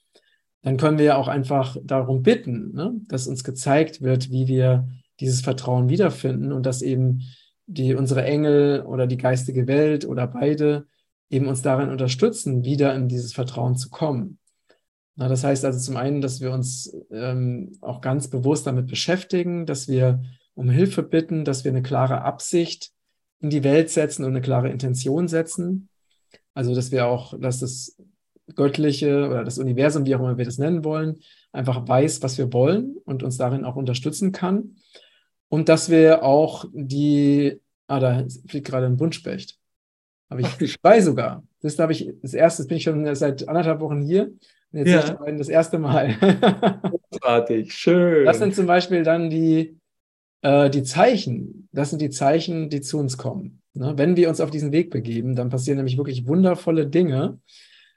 dann können wir ja auch einfach darum bitten, ne, dass uns gezeigt wird, wie wir dieses Vertrauen wiederfinden und dass eben die, unsere Engel oder die geistige Welt oder beide eben uns darin unterstützen, wieder in dieses Vertrauen zu kommen. Na, das heißt also zum einen, dass wir uns ähm, auch ganz bewusst damit beschäftigen, dass wir um Hilfe bitten, dass wir eine klare Absicht in die Welt setzen und eine klare Intention setzen. Also, dass wir auch, dass das Göttliche oder das Universum, wie auch immer wir das nennen wollen, einfach weiß, was wir wollen und uns darin auch unterstützen kann. und dass wir auch die, ah, da fliegt gerade ein Buntspecht. Habe ich zwei sogar. Das habe ich, das erste, das bin ich schon seit anderthalb Wochen hier. Und jetzt ja. das erste Mal. Großartig, schön. Das sind zum Beispiel dann die, äh, die Zeichen. Das sind die Zeichen, die zu uns kommen. Ne? Wenn wir uns auf diesen Weg begeben, dann passieren nämlich wirklich wundervolle Dinge,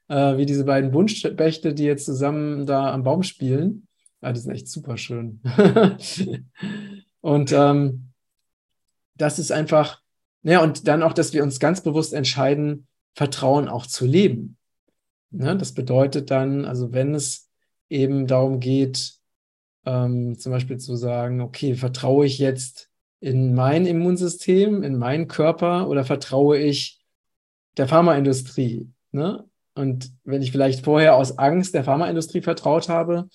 äh, wie diese beiden Buntspechte, die jetzt zusammen da am Baum spielen. Ah, die sind echt super schön. und ähm, das ist einfach, ja, und dann auch, dass wir uns ganz bewusst entscheiden, Vertrauen auch zu leben. Ne? Das bedeutet dann, also wenn es eben darum geht, ähm, zum Beispiel zu sagen, okay, vertraue ich jetzt in mein Immunsystem, in meinen Körper oder vertraue ich der Pharmaindustrie? Ne? Und wenn ich vielleicht vorher aus Angst der Pharmaindustrie vertraut habe,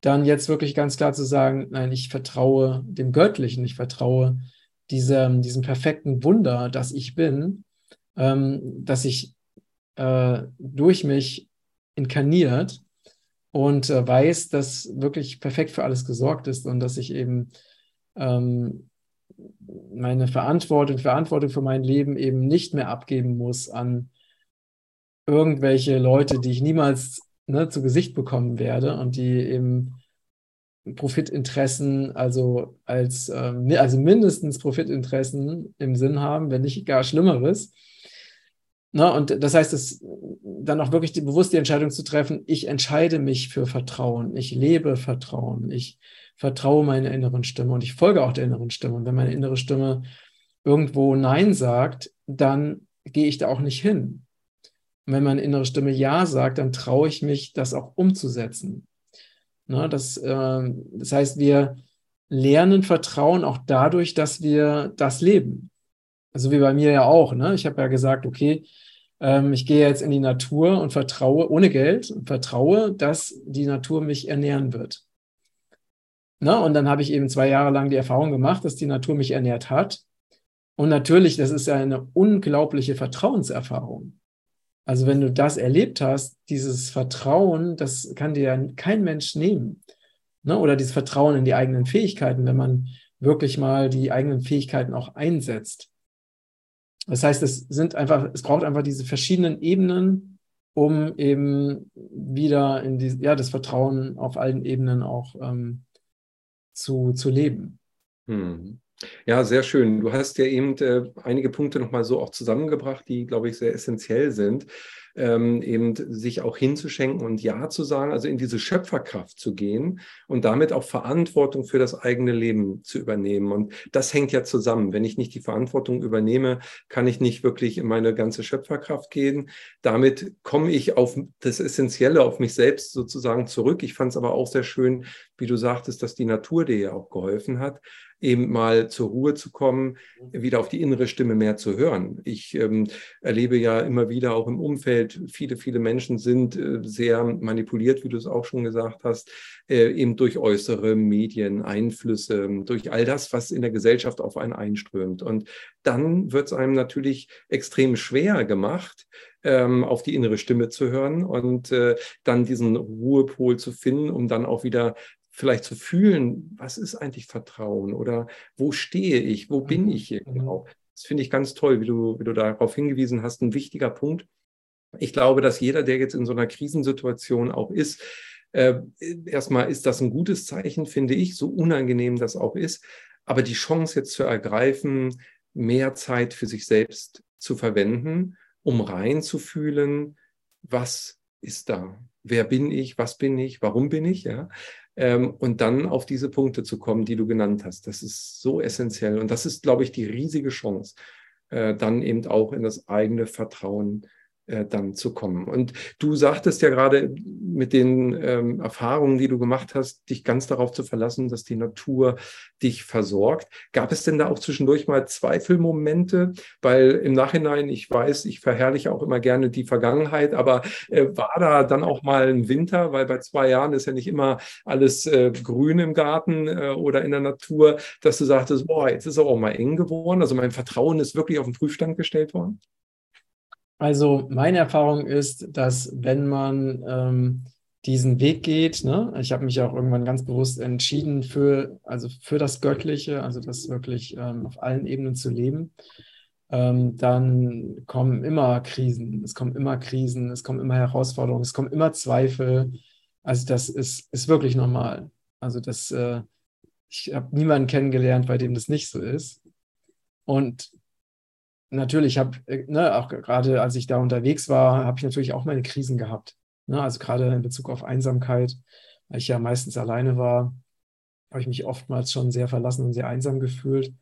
dann jetzt wirklich ganz klar zu sagen, nein, ich vertraue dem Göttlichen, ich vertraue diesem, diesem perfekten Wunder, das ich bin, ähm, dass ich äh, durch mich inkarniert und äh, weiß, dass wirklich perfekt für alles gesorgt ist und dass ich eben ähm, meine Verantwortung, Verantwortung für mein Leben eben nicht mehr abgeben muss an irgendwelche Leute, die ich niemals ne, zu Gesicht bekommen werde und die eben Profitinteressen, also als ähm, also mindestens Profitinteressen im Sinn haben, wenn nicht gar Schlimmeres. Na, und das heißt, es dann auch wirklich die, bewusst die Entscheidung zu treffen, ich entscheide mich für Vertrauen, ich lebe Vertrauen, ich vertraue meiner inneren Stimme und ich folge auch der inneren Stimme. Und wenn meine innere Stimme irgendwo Nein sagt, dann gehe ich da auch nicht hin. Und wenn meine innere Stimme Ja sagt, dann traue ich mich, das auch umzusetzen. Na, das, äh, das heißt, wir lernen Vertrauen auch dadurch, dass wir das leben. Also wie bei mir ja auch. Ne? Ich habe ja gesagt, okay, ähm, ich gehe jetzt in die Natur und vertraue, ohne Geld, und vertraue, dass die Natur mich ernähren wird. Na, und dann habe ich eben zwei Jahre lang die Erfahrung gemacht, dass die Natur mich ernährt hat. Und natürlich, das ist ja eine unglaubliche Vertrauenserfahrung. Also wenn du das erlebt hast, dieses Vertrauen, das kann dir kein Mensch nehmen. Ne? Oder dieses Vertrauen in die eigenen Fähigkeiten, wenn man wirklich mal die eigenen Fähigkeiten auch einsetzt. Das heißt, es sind einfach, es braucht einfach diese verschiedenen Ebenen, um eben wieder in die, ja, das Vertrauen auf allen Ebenen auch ähm, zu, zu leben. Hm. Ja, sehr schön. Du hast ja eben äh, einige Punkte nochmal so auch zusammengebracht, die, glaube ich, sehr essentiell sind ähm, eben sich auch hinzuschenken und Ja zu sagen, also in diese Schöpferkraft zu gehen und damit auch Verantwortung für das eigene Leben zu übernehmen. Und das hängt ja zusammen. Wenn ich nicht die Verantwortung übernehme, kann ich nicht wirklich in meine ganze Schöpferkraft gehen. Damit komme ich auf das Essentielle, auf mich selbst sozusagen zurück. Ich fand es aber auch sehr schön, wie du sagtest, dass die Natur dir ja auch geholfen hat eben mal zur Ruhe zu kommen, wieder auf die innere Stimme mehr zu hören. Ich ähm, erlebe ja immer wieder auch im Umfeld, viele, viele Menschen sind äh, sehr manipuliert, wie du es auch schon gesagt hast, äh, eben durch äußere Medien, Einflüsse, durch all das, was in der Gesellschaft auf einen einströmt. Und dann wird es einem natürlich extrem schwer gemacht, ähm, auf die innere Stimme zu hören und äh, dann diesen Ruhepol zu finden, um dann auch wieder vielleicht zu fühlen, was ist eigentlich Vertrauen oder wo stehe ich, wo bin mhm. ich hier mhm. genau. Das finde ich ganz toll, wie du, wie du darauf hingewiesen hast, ein wichtiger Punkt. Ich glaube, dass jeder, der jetzt in so einer Krisensituation auch ist, äh, erstmal ist das ein gutes Zeichen, finde ich, so unangenehm das auch ist. Aber die Chance jetzt zu ergreifen, mehr Zeit für sich selbst zu verwenden, um reinzufühlen, was ist da? Wer bin ich? Was bin ich? Warum bin ich? Ja, ähm, und dann auf diese Punkte zu kommen, die du genannt hast. Das ist so essentiell und das ist, glaube ich, die riesige Chance, äh, dann eben auch in das eigene Vertrauen äh, dann zu kommen. Und du sagtest ja gerade mit den ähm, Erfahrungen, die du gemacht hast, dich ganz darauf zu verlassen, dass die Natur dich versorgt. Gab es denn da auch zwischendurch mal Zweifelmomente? Weil im Nachhinein, ich weiß, ich verherrliche auch immer gerne die Vergangenheit, aber äh, war da dann auch mal ein Winter? Weil bei zwei Jahren ist ja nicht immer alles äh, grün im Garten äh, oder in der Natur, dass du sagtest, boah, jetzt ist es auch mal eng geworden. Also mein Vertrauen ist wirklich auf den Prüfstand gestellt worden. Also meine Erfahrung ist, dass wenn man ähm, diesen Weg geht. Ne? Ich habe mich auch irgendwann ganz bewusst entschieden für, also für das Göttliche, also das wirklich ähm, auf allen Ebenen zu leben. Ähm, dann kommen immer Krisen, es kommen immer Krisen, es kommen immer Herausforderungen, es kommen immer Zweifel. Also das ist, ist wirklich normal. Also das, äh, ich habe niemanden kennengelernt, bei dem das nicht so ist. Und natürlich habe, äh, ne, auch gerade als ich da unterwegs war, habe ich natürlich auch meine Krisen gehabt. Ne? Also gerade in Bezug auf Einsamkeit, weil ich ja meistens alleine war, habe ich mich oftmals schon sehr verlassen und sehr einsam gefühlt.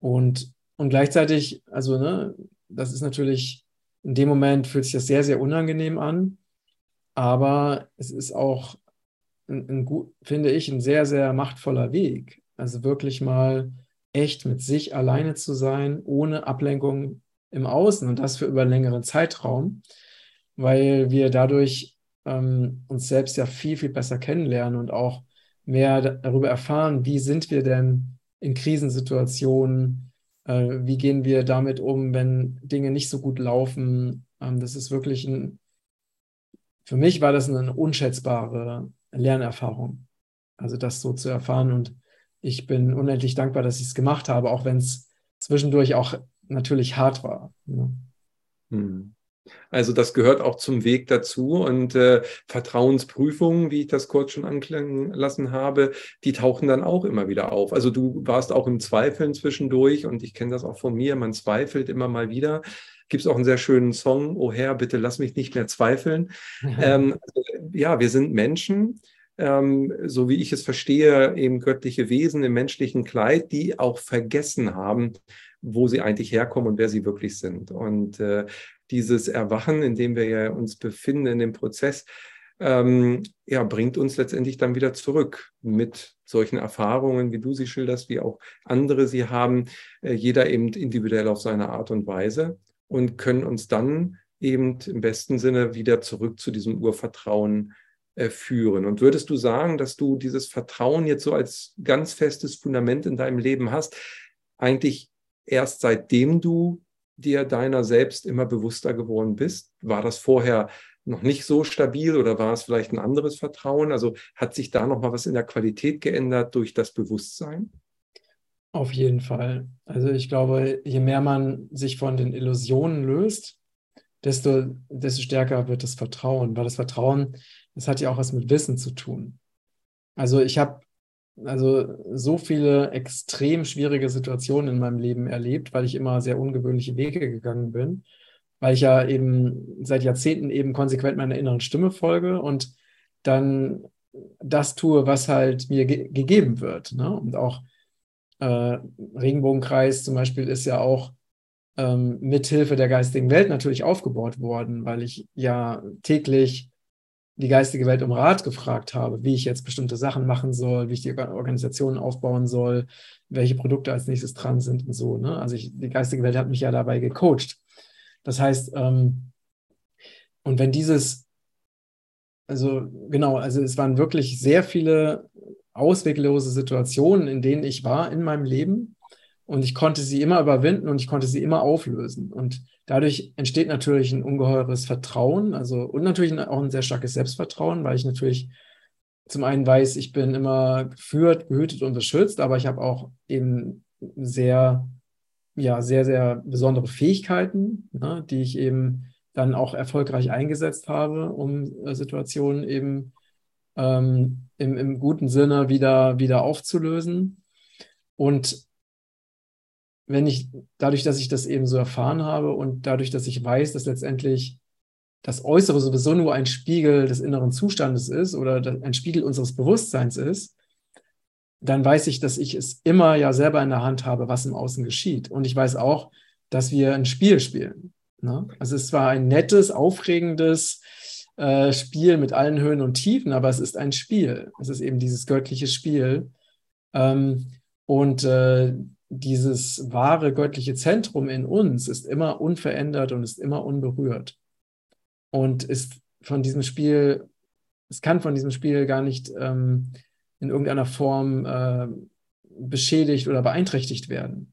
Und, und gleichzeitig, also ne, das ist natürlich, in dem Moment fühlt sich das sehr, sehr unangenehm an. Aber es ist auch, ein, ein gut, finde ich, ein sehr, sehr machtvoller Weg. Also wirklich mal echt mit sich alleine zu sein, ohne Ablenkung im Außen und das für über einen längeren Zeitraum weil wir dadurch ähm, uns selbst ja viel, viel besser kennenlernen und auch mehr darüber erfahren, wie sind wir denn in Krisensituationen, äh, wie gehen wir damit um, wenn Dinge nicht so gut laufen. Ähm, das ist wirklich ein, für mich war das eine unschätzbare Lernerfahrung, also das so zu erfahren und ich bin unendlich dankbar, dass ich es gemacht habe, auch wenn es zwischendurch auch natürlich hart war. Ja. Hm. Also das gehört auch zum Weg dazu und äh, Vertrauensprüfungen, wie ich das kurz schon anklingen lassen habe, die tauchen dann auch immer wieder auf. Also du warst auch im Zweifeln zwischendurch und ich kenne das auch von mir, man zweifelt immer mal wieder. Gibt es auch einen sehr schönen Song, Oh Herr, bitte lass mich nicht mehr zweifeln. Ähm, also, ja, wir sind Menschen, ähm, so wie ich es verstehe, eben göttliche Wesen im menschlichen Kleid, die auch vergessen haben, wo sie eigentlich herkommen und wer sie wirklich sind. Und äh, dieses Erwachen, in dem wir ja uns befinden in dem Prozess, ähm, ja, bringt uns letztendlich dann wieder zurück mit solchen Erfahrungen, wie du sie schilderst, wie auch andere sie haben, äh, jeder eben individuell auf seine Art und Weise und können uns dann eben im besten Sinne wieder zurück zu diesem Urvertrauen führen. Und würdest du sagen, dass du dieses Vertrauen jetzt so als ganz festes Fundament in deinem Leben hast, eigentlich erst seitdem du dir deiner selbst immer bewusster geworden bist? War das vorher noch nicht so stabil oder war es vielleicht ein anderes Vertrauen? Also hat sich da noch mal was in der Qualität geändert durch das Bewusstsein? Auf jeden Fall. Also ich glaube, je mehr man sich von den Illusionen löst, desto, desto stärker wird das Vertrauen, weil das Vertrauen, das hat ja auch was mit Wissen zu tun. Also ich habe also so viele extrem schwierige Situationen in meinem Leben erlebt, weil ich immer sehr ungewöhnliche Wege gegangen bin, weil ich ja eben seit Jahrzehnten eben konsequent meiner inneren Stimme folge und dann das tue, was halt mir ge gegeben wird. Ne? Und auch äh, Regenbogenkreis zum Beispiel ist ja auch ähm, mithilfe der geistigen Welt natürlich aufgebaut worden, weil ich ja täglich die geistige Welt um Rat gefragt habe, wie ich jetzt bestimmte Sachen machen soll, wie ich die Organisationen aufbauen soll, welche Produkte als nächstes dran sind und so. Ne? Also ich, die geistige Welt hat mich ja dabei gecoacht. Das heißt, ähm, und wenn dieses, also genau, also es waren wirklich sehr viele ausweglose Situationen, in denen ich war in meinem Leben und ich konnte sie immer überwinden und ich konnte sie immer auflösen. Und Dadurch entsteht natürlich ein ungeheures Vertrauen, also und natürlich auch ein sehr starkes Selbstvertrauen, weil ich natürlich zum einen weiß, ich bin immer geführt, behütet und beschützt, aber ich habe auch eben sehr, ja, sehr, sehr besondere Fähigkeiten, ne, die ich eben dann auch erfolgreich eingesetzt habe, um äh, Situationen eben ähm, im, im guten Sinne wieder, wieder aufzulösen. Und wenn ich, dadurch, dass ich das eben so erfahren habe und dadurch, dass ich weiß, dass letztendlich das Äußere sowieso nur ein Spiegel des inneren Zustandes ist oder ein Spiegel unseres Bewusstseins ist, dann weiß ich, dass ich es immer ja selber in der Hand habe, was im Außen geschieht. Und ich weiß auch, dass wir ein Spiel spielen. Ne? Also es war ein nettes, aufregendes äh, Spiel mit allen Höhen und Tiefen, aber es ist ein Spiel. Es ist eben dieses göttliche Spiel. Ähm, und äh, dieses wahre göttliche Zentrum in uns ist immer unverändert und ist immer unberührt. Und ist von diesem Spiel, es kann von diesem Spiel gar nicht ähm, in irgendeiner Form äh, beschädigt oder beeinträchtigt werden.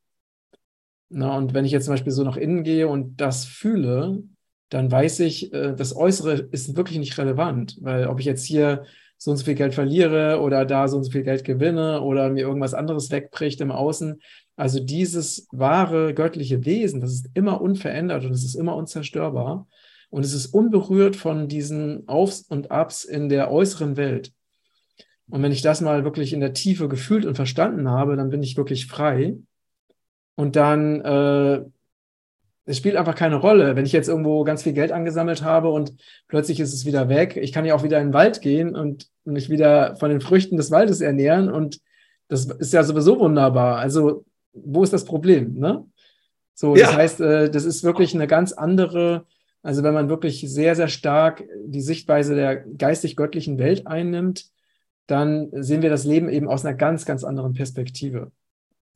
Na, und wenn ich jetzt zum Beispiel so nach innen gehe und das fühle, dann weiß ich, äh, das Äußere ist wirklich nicht relevant, weil ob ich jetzt hier so und so viel Geld verliere oder da so und so viel Geld gewinne oder mir irgendwas anderes wegbricht im Außen. Also dieses wahre göttliche Wesen, das ist immer unverändert und es ist immer unzerstörbar und es ist unberührt von diesen Aufs und Abs in der äußeren Welt. Und wenn ich das mal wirklich in der Tiefe gefühlt und verstanden habe, dann bin ich wirklich frei. Und dann äh, es spielt einfach keine Rolle. Wenn ich jetzt irgendwo ganz viel Geld angesammelt habe und plötzlich ist es wieder weg, ich kann ja auch wieder in den Wald gehen und mich wieder von den Früchten des Waldes ernähren und das ist ja sowieso wunderbar. Also, wo ist das Problem? Ne? So, ja. das heißt, äh, das ist wirklich eine ganz andere, also wenn man wirklich sehr, sehr stark die Sichtweise der geistig-göttlichen Welt einnimmt, dann sehen wir das Leben eben aus einer ganz, ganz anderen Perspektive.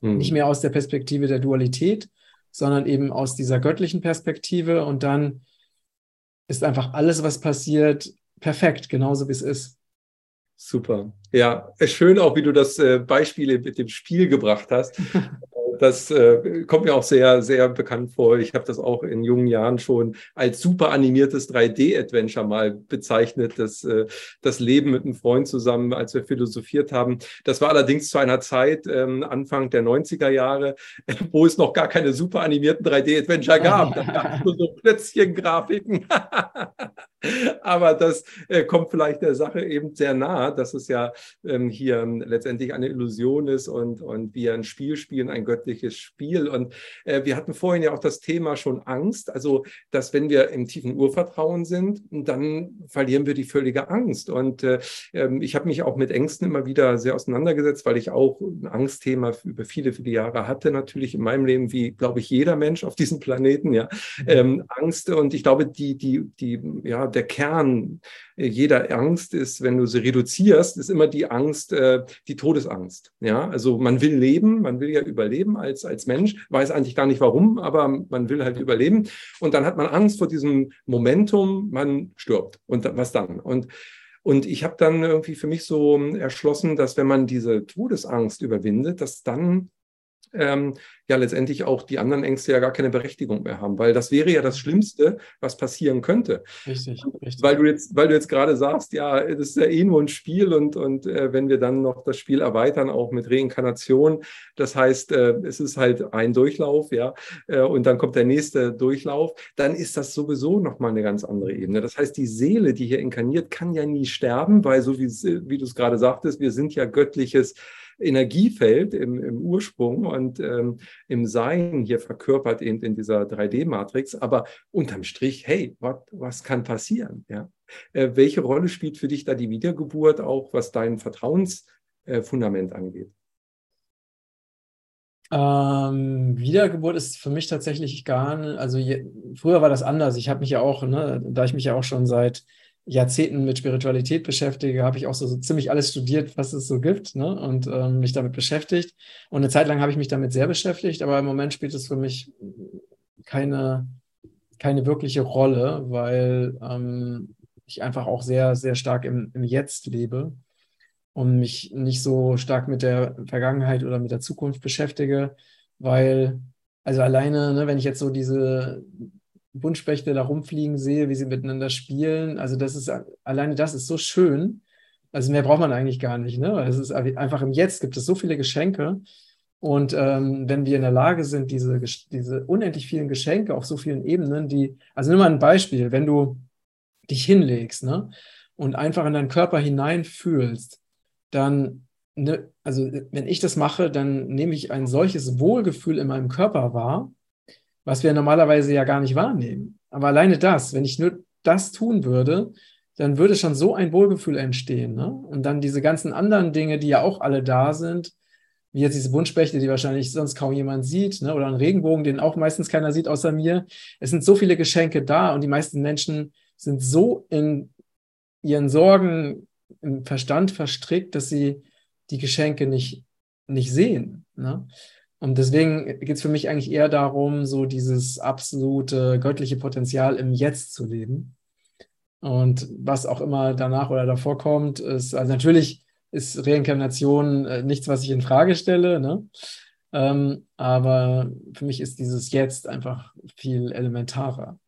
Hm. Nicht mehr aus der Perspektive der Dualität, sondern eben aus dieser göttlichen Perspektive und dann ist einfach alles, was passiert, perfekt, genauso wie es ist. Super. Ja, schön auch, wie du das äh, Beispiel mit dem Spiel gebracht hast. Das äh, kommt mir auch sehr, sehr bekannt vor. Ich habe das auch in jungen Jahren schon als super animiertes 3D-Adventure mal bezeichnet, das, äh, das Leben mit einem Freund zusammen, als wir philosophiert haben. Das war allerdings zu einer Zeit, ähm, Anfang der 90er Jahre, wo es noch gar keine super animierten 3D-Adventure gab. Da gab es nur so Plötzchen-Grafiken. Aber das äh, kommt vielleicht der Sache eben sehr nah, dass es ja ähm, hier ähm, letztendlich eine Illusion ist und, und wir ein Spiel spielen, ein göttliches Spiel. Und äh, wir hatten vorhin ja auch das Thema schon Angst, also dass wenn wir im tiefen Urvertrauen sind, dann verlieren wir die völlige Angst. Und äh, ähm, ich habe mich auch mit Ängsten immer wieder sehr auseinandergesetzt, weil ich auch ein Angstthema über viele, viele Jahre hatte, natürlich in meinem Leben, wie glaube ich jeder Mensch auf diesem Planeten, ja, mhm. ähm, Angst. Und ich glaube, die, die, die, ja, der Kern jeder Angst ist, wenn du sie reduzierst, ist immer die Angst, äh, die Todesangst. Ja, also man will leben, man will ja überleben als, als Mensch, weiß eigentlich gar nicht warum, aber man will halt überleben. Und dann hat man Angst vor diesem Momentum, man stirbt. Und was dann? Und und ich habe dann irgendwie für mich so erschlossen, dass wenn man diese Todesangst überwindet, dass dann ähm, ja letztendlich auch die anderen Ängste ja gar keine Berechtigung mehr haben, weil das wäre ja das Schlimmste, was passieren könnte. Richtig, richtig. Weil du jetzt, weil du jetzt gerade sagst, ja, das ist ja eh nur ein Spiel und, und äh, wenn wir dann noch das Spiel erweitern, auch mit Reinkarnation, das heißt, äh, es ist halt ein Durchlauf, ja, äh, und dann kommt der nächste Durchlauf, dann ist das sowieso nochmal eine ganz andere Ebene. Das heißt, die Seele, die hier inkarniert, kann ja nie sterben, weil so wie, wie du es gerade sagtest, wir sind ja göttliches Energiefeld im, im Ursprung und ähm, im Sein hier verkörpert eben in dieser 3D-Matrix. Aber unterm Strich, hey, wat, was kann passieren? Ja? Äh, welche Rolle spielt für dich da die Wiedergeburt, auch was dein Vertrauensfundament äh, angeht? Ähm, Wiedergeburt ist für mich tatsächlich gar nicht, also je, früher war das anders. Ich habe mich ja auch, ne, da ich mich ja auch schon seit Jahrzehnten mit Spiritualität beschäftige, habe ich auch so, so, ziemlich alles studiert, was es so gibt ne? und ähm, mich damit beschäftigt. Und eine Zeit lang habe ich mich damit sehr beschäftigt, aber im Moment spielt es für mich keine, keine wirkliche Rolle, weil ähm, ich einfach auch sehr, sehr stark im, im Jetzt lebe und mich nicht so stark mit der Vergangenheit oder mit der Zukunft beschäftige, weil, also alleine, ne, wenn ich jetzt so diese Buntspechte da rumfliegen sehe, wie sie miteinander spielen. Also das ist alleine das ist so schön. Also mehr braucht man eigentlich gar nicht. Ne? Es ist einfach im Jetzt gibt es so viele Geschenke. Und ähm, wenn wir in der Lage sind, diese, diese unendlich vielen Geschenke auf so vielen Ebenen, die, also nimm mal ein Beispiel, wenn du dich hinlegst ne, und einfach in deinen Körper hineinfühlst, dann, ne, also wenn ich das mache, dann nehme ich ein solches Wohlgefühl in meinem Körper wahr, was wir normalerweise ja gar nicht wahrnehmen. Aber alleine das, wenn ich nur das tun würde, dann würde schon so ein Wohlgefühl entstehen. Ne? Und dann diese ganzen anderen Dinge, die ja auch alle da sind, wie jetzt diese Buntspechte, die wahrscheinlich sonst kaum jemand sieht, ne? oder einen Regenbogen, den auch meistens keiner sieht außer mir. Es sind so viele Geschenke da und die meisten Menschen sind so in ihren Sorgen im Verstand verstrickt, dass sie die Geschenke nicht, nicht sehen. Ne? Und deswegen geht es für mich eigentlich eher darum, so dieses absolute göttliche Potenzial im Jetzt zu leben. Und was auch immer danach oder davor kommt, ist, also natürlich ist Reinkarnation äh, nichts, was ich in Frage stelle, ne? Ähm, aber für mich ist dieses Jetzt einfach viel elementarer.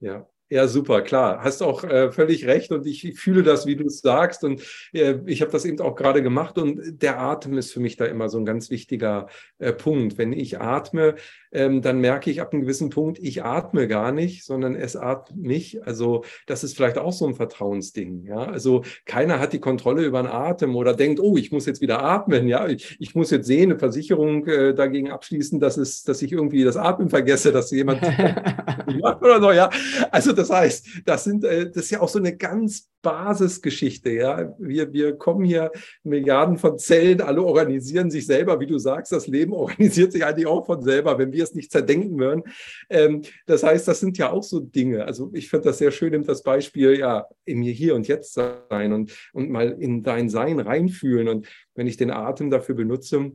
Ja, ja, super, klar. Hast auch äh, völlig recht und ich, fühle das, wie du es sagst. Und äh, ich habe das eben auch gerade gemacht und der Atem ist für mich da immer so ein ganz wichtiger äh, Punkt. Wenn ich atme, ähm, dann merke ich ab einem gewissen Punkt, ich atme gar nicht, sondern es atmet mich. Also das ist vielleicht auch so ein Vertrauensding. Ja, also keiner hat die Kontrolle über den Atem oder denkt, oh, ich muss jetzt wieder atmen. Ja, ich, ich muss jetzt sehen, eine Versicherung äh, dagegen abschließen, dass es, dass ich irgendwie das Atmen vergesse, dass jemand macht oder so. Ja, also das heißt, das sind, äh, das ist ja auch so eine ganz Basisgeschichte. Ja, wir, wir kommen hier Milliarden von Zellen, alle organisieren sich selber, wie du sagst, das Leben organisiert sich eigentlich auch von selber, wenn wir es nicht zerdenken würden. Ähm, das heißt, das sind ja auch so Dinge. Also ich finde das sehr schön, nimmt das Beispiel, ja, in mir hier und jetzt sein und, und mal in dein Sein reinfühlen. Und wenn ich den Atem dafür benutze,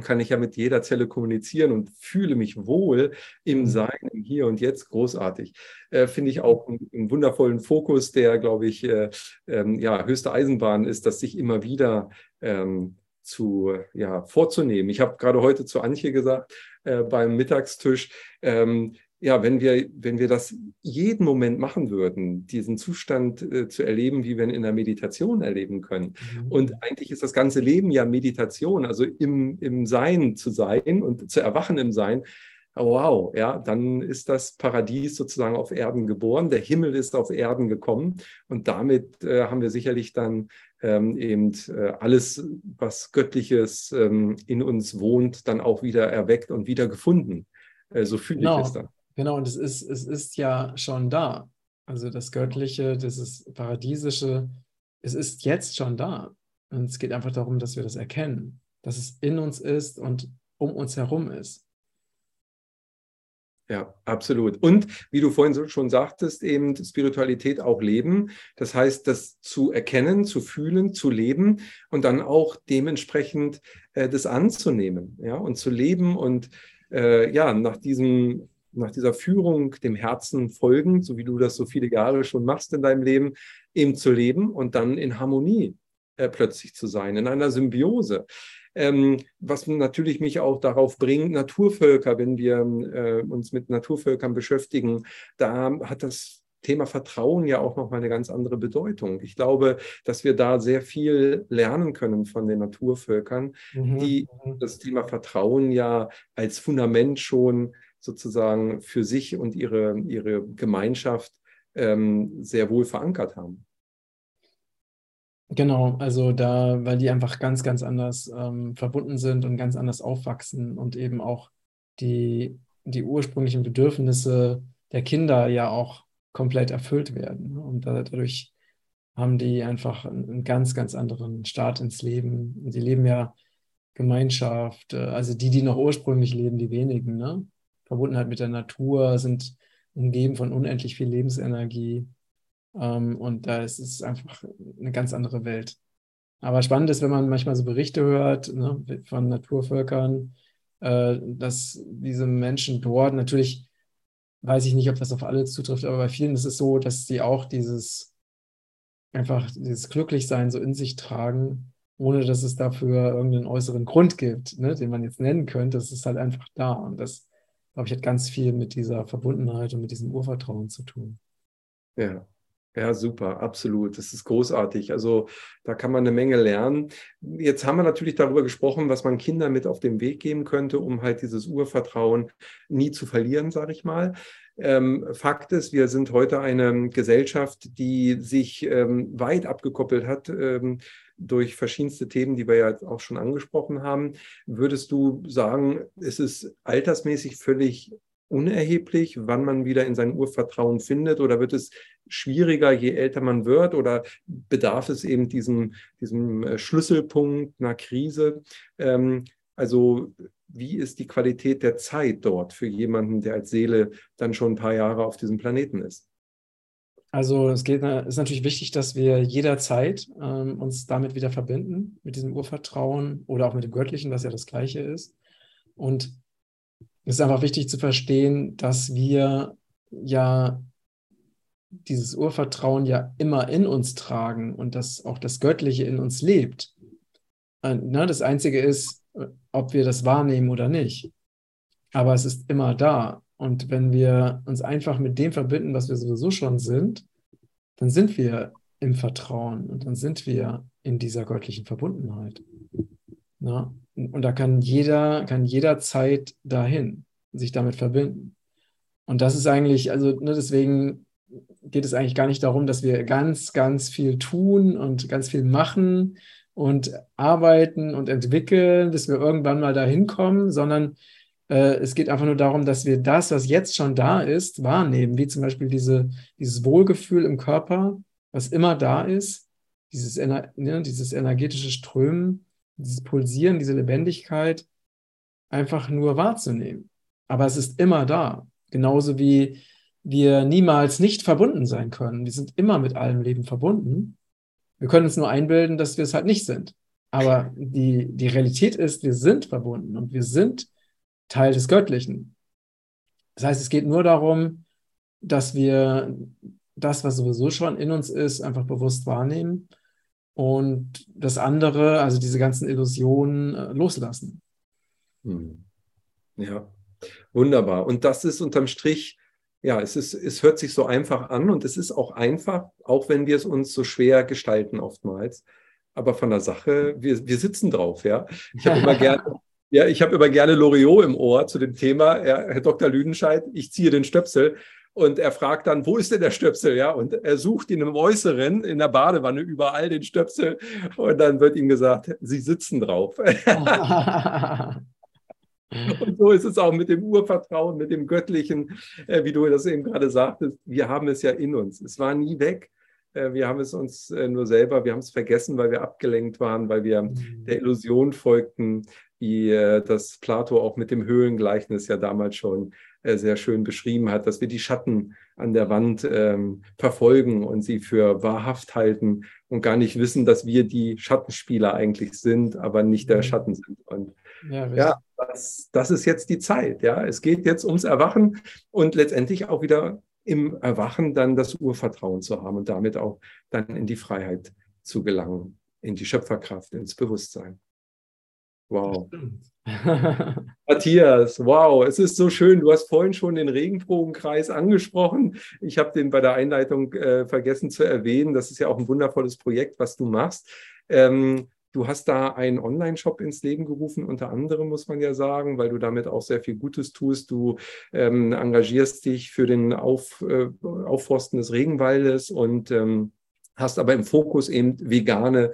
kann ich ja mit jeder Zelle kommunizieren und fühle mich wohl im mhm. Sein, im Hier und Jetzt. Großartig. Äh, Finde ich auch einen, einen, wundervollen Fokus, der, glaube ich, äh, ähm, ja, höchste Eisenbahn ist, dass sich immer wieder ähm, zu, ja, vorzunehmen. Ich habe gerade heute zu Antje gesagt, äh, beim Mittagstisch, ähm, ja, wenn wir, wenn wir das jeden Moment machen würden, diesen Zustand äh, zu erleben, wie wir ihn in der Meditation erleben können. Mhm. Und eigentlich ist das ganze Leben ja Meditation, also im, im Sein zu sein und zu erwachen im Sein. Oh, wow, ja, dann ist das Paradies sozusagen auf Erden geboren, der Himmel ist auf Erden gekommen und damit äh, haben wir sicherlich dann ähm, eben äh, alles, was Göttliches ähm, in uns wohnt, dann auch wieder erweckt und wieder gefunden. Äh, so fühle genau. ich es dann. Genau, und es ist, es ist ja schon da. Also das Göttliche, dieses Paradiesische, es ist jetzt schon da. Und es geht einfach darum, dass wir das erkennen, dass es in uns ist und um uns herum ist. Ja, absolut. Und wie du vorhin schon sagtest, eben Spiritualität auch leben. Das heißt, das zu erkennen, zu fühlen, zu leben und dann auch dementsprechend äh, das anzunehmen, ja, und zu leben und äh, ja, nach diesem nach dieser Führung dem Herzen folgen, so wie du das so viele Jahre schon machst in deinem Leben, eben zu leben und dann in Harmonie äh, plötzlich zu sein, in einer Symbiose. Ähm, was natürlich mich auch darauf bringt, Naturvölker, wenn wir äh, uns mit Naturvölkern beschäftigen, da hat das Thema Vertrauen ja auch nochmal eine ganz andere Bedeutung. Ich glaube, dass wir da sehr viel lernen können von den Naturvölkern, mhm. die mhm. das Thema Vertrauen ja als Fundament schon sozusagen für sich und ihre, ihre Gemeinschaft ähm, sehr wohl verankert haben. Genau, also da, weil die einfach ganz, ganz anders ähm, verbunden sind und ganz anders aufwachsen und eben auch die, die ursprünglichen Bedürfnisse der Kinder ja auch komplett erfüllt werden. Und dadurch haben die einfach einen ganz, ganz anderen Start ins Leben. Die leben ja Gemeinschaft, äh, also die, die noch ursprünglich leben, die wenigen, ne? Verbundenheit mit der Natur, sind umgeben von unendlich viel Lebensenergie. Ähm, und da ist es einfach eine ganz andere Welt. Aber spannend ist, wenn man manchmal so Berichte hört ne, von Naturvölkern, äh, dass diese Menschen dort natürlich, weiß ich nicht, ob das auf alle zutrifft, aber bei vielen ist es so, dass sie auch dieses einfach dieses Glücklichsein so in sich tragen, ohne dass es dafür irgendeinen äußeren Grund gibt, ne, den man jetzt nennen könnte. Es ist halt einfach da. Und das glaube ich, hat ganz viel mit dieser Verbundenheit und mit diesem Urvertrauen zu tun. Ja. Ja, super, absolut. Das ist großartig. Also da kann man eine Menge lernen. Jetzt haben wir natürlich darüber gesprochen, was man Kindern mit auf den Weg geben könnte, um halt dieses Urvertrauen nie zu verlieren, sage ich mal. Ähm, Fakt ist, wir sind heute eine Gesellschaft, die sich ähm, weit abgekoppelt hat ähm, durch verschiedenste Themen, die wir ja auch schon angesprochen haben. Würdest du sagen, ist es altersmäßig völlig unerheblich, wann man wieder in sein Urvertrauen findet? Oder wird es schwieriger, je älter man wird? Oder bedarf es eben diesem, diesem äh, Schlüsselpunkt einer Krise? Ähm, also wie ist die Qualität der Zeit dort für jemanden, der als Seele dann schon ein paar Jahre auf diesem Planeten ist? Also es geht, ist natürlich wichtig, dass wir jederzeit ähm, uns damit wieder verbinden, mit diesem Urvertrauen oder auch mit dem Göttlichen, was ja das Gleiche ist. Und es ist einfach wichtig zu verstehen, dass wir ja dieses Urvertrauen ja immer in uns tragen und dass auch das Göttliche in uns lebt. Und, ne, das Einzige ist, ob wir das wahrnehmen oder nicht. Aber es ist immer da. Und wenn wir uns einfach mit dem verbinden, was wir sowieso schon sind, dann sind wir im Vertrauen und dann sind wir in dieser göttlichen Verbundenheit. Ja? Und da kann jeder, kann jederzeit dahin sich damit verbinden. Und das ist eigentlich, also ne, deswegen geht es eigentlich gar nicht darum, dass wir ganz, ganz viel tun und ganz viel machen und arbeiten und entwickeln, bis wir irgendwann mal dahin kommen, sondern es geht einfach nur darum, dass wir das, was jetzt schon da ist, wahrnehmen, wie zum Beispiel diese, dieses Wohlgefühl im Körper, was immer da ist, dieses, ne, dieses energetische Strömen, dieses Pulsieren, diese Lebendigkeit, einfach nur wahrzunehmen. Aber es ist immer da. Genauso wie wir niemals nicht verbunden sein können. Wir sind immer mit allem Leben verbunden. Wir können uns nur einbilden, dass wir es halt nicht sind. Aber die, die Realität ist, wir sind verbunden und wir sind Teil des Göttlichen. Das heißt, es geht nur darum, dass wir das, was sowieso schon in uns ist, einfach bewusst wahrnehmen und das andere, also diese ganzen Illusionen, äh, loslassen. Hm. Ja, wunderbar. Und das ist unterm Strich, ja, es, ist, es hört sich so einfach an und es ist auch einfach, auch wenn wir es uns so schwer gestalten oftmals. Aber von der Sache, wir, wir sitzen drauf, ja. Ich habe immer gerne, ja, ich habe immer gerne Loriot im Ohr zu dem Thema, ja, Herr Dr. Lüdenscheid, ich ziehe den Stöpsel und er fragt dann, wo ist denn der Stöpsel? Ja, und er sucht ihn im Äußeren, in der Badewanne, überall den Stöpsel. Und dann wird ihm gesagt, Sie sitzen drauf. und so ist es auch mit dem Urvertrauen, mit dem Göttlichen, äh, wie du das eben gerade sagtest. Wir haben es ja in uns. Es war nie weg. Äh, wir haben es uns äh, nur selber, wir haben es vergessen, weil wir abgelenkt waren, weil wir mhm. der Illusion folgten, das Plato auch mit dem Höhlengleichnis ja damals schon äh, sehr schön beschrieben hat, dass wir die Schatten an der Wand ähm, verfolgen und sie für wahrhaft halten und gar nicht wissen, dass wir die Schattenspieler eigentlich sind, aber nicht der mhm. Schatten sind. Und ja, ja das, das ist jetzt die Zeit. Ja, es geht jetzt ums Erwachen und letztendlich auch wieder im Erwachen dann das Urvertrauen zu haben und damit auch dann in die Freiheit zu gelangen, in die Schöpferkraft, ins Bewusstsein. Wow. Matthias, wow, es ist so schön. Du hast vorhin schon den Regenbogenkreis angesprochen. Ich habe den bei der Einleitung äh, vergessen zu erwähnen. Das ist ja auch ein wundervolles Projekt, was du machst. Ähm, du hast da einen Online-Shop ins Leben gerufen, unter anderem muss man ja sagen, weil du damit auch sehr viel Gutes tust. Du ähm, engagierst dich für den Auf, äh, Aufforsten des Regenwaldes und ähm, hast aber im Fokus eben vegane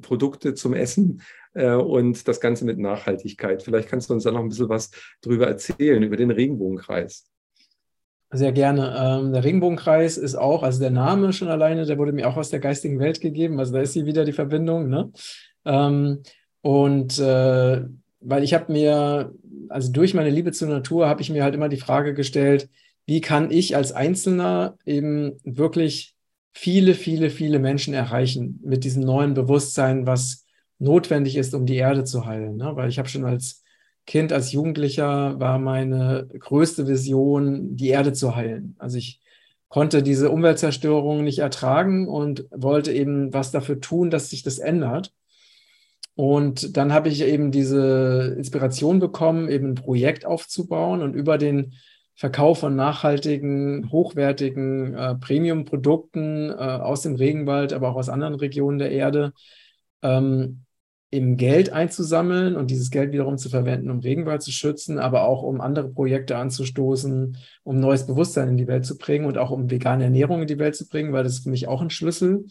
Produkte zum Essen äh, und das Ganze mit Nachhaltigkeit. Vielleicht kannst du uns da noch ein bisschen was drüber erzählen, über den Regenbogenkreis. Sehr gerne. Ähm, der Regenbogenkreis ist auch, also der Name schon alleine, der wurde mir auch aus der geistigen Welt gegeben. Also da ist hier wieder die Verbindung. Ne? Ähm, und äh, weil ich habe mir, also durch meine Liebe zur Natur, habe ich mir halt immer die Frage gestellt, wie kann ich als Einzelner eben wirklich viele, viele, viele Menschen erreichen mit diesem neuen Bewusstsein, was notwendig ist, um die Erde zu heilen. Ne? Weil ich habe schon als Kind, als Jugendlicher war meine größte Vision, die Erde zu heilen. Also ich konnte diese Umweltzerstörung nicht ertragen und wollte eben was dafür tun, dass sich das ändert. Und dann habe ich eben diese Inspiration bekommen, eben ein Projekt aufzubauen und über den Verkauf von nachhaltigen, hochwertigen äh, Premium-Produkten äh, aus dem Regenwald, aber auch aus anderen Regionen der Erde ähm, eben Geld einzusammeln und dieses Geld wiederum zu verwenden, um Regenwald zu schützen, aber auch um andere Projekte anzustoßen, um neues Bewusstsein in die Welt zu bringen und auch um vegane Ernährung in die Welt zu bringen, weil das ist für mich auch ein Schlüssel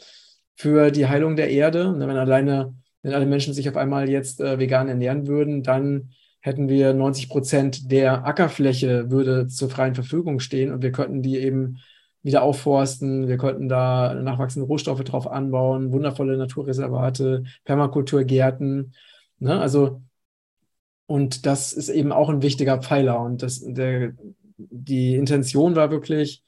für die Heilung der Erde. Wenn alleine, wenn alle Menschen sich auf einmal jetzt äh, vegan ernähren würden, dann hätten wir 90 Prozent der Ackerfläche würde zur freien Verfügung stehen und wir könnten die eben wieder aufforsten. Wir konnten da nachwachsende Rohstoffe drauf anbauen, wundervolle Naturreservate, Permakulturgärten. Ne? Also, und das ist eben auch ein wichtiger Pfeiler. Und das, der, die Intention war wirklich,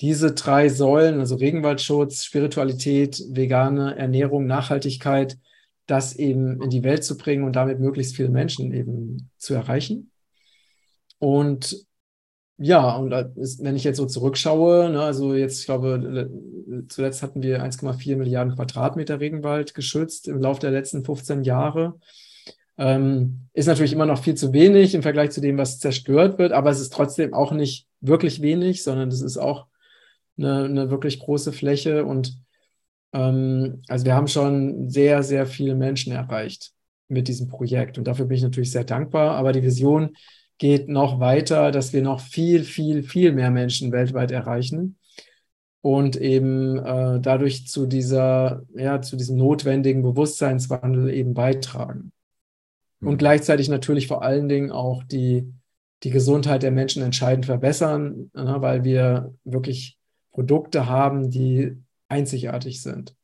diese drei Säulen, also Regenwaldschutz, Spiritualität, vegane Ernährung, Nachhaltigkeit, das eben in die Welt zu bringen und damit möglichst viele Menschen eben zu erreichen. Und ja, und wenn ich jetzt so zurückschaue, ne, also jetzt, ich glaube, zuletzt hatten wir 1,4 Milliarden Quadratmeter Regenwald geschützt im Laufe der letzten 15 Jahre. Ähm, ist natürlich immer noch viel zu wenig im Vergleich zu dem, was zerstört wird, aber es ist trotzdem auch nicht wirklich wenig, sondern es ist auch eine, eine wirklich große Fläche und ähm, also wir haben schon sehr, sehr viele Menschen erreicht mit diesem Projekt und dafür bin ich natürlich sehr dankbar, aber die Vision geht noch weiter, dass wir noch viel, viel, viel mehr Menschen weltweit erreichen und eben äh, dadurch zu dieser, ja, zu diesem notwendigen Bewusstseinswandel eben beitragen. Und mhm. gleichzeitig natürlich vor allen Dingen auch die, die Gesundheit der Menschen entscheidend verbessern, ne, weil wir wirklich Produkte haben, die einzigartig sind.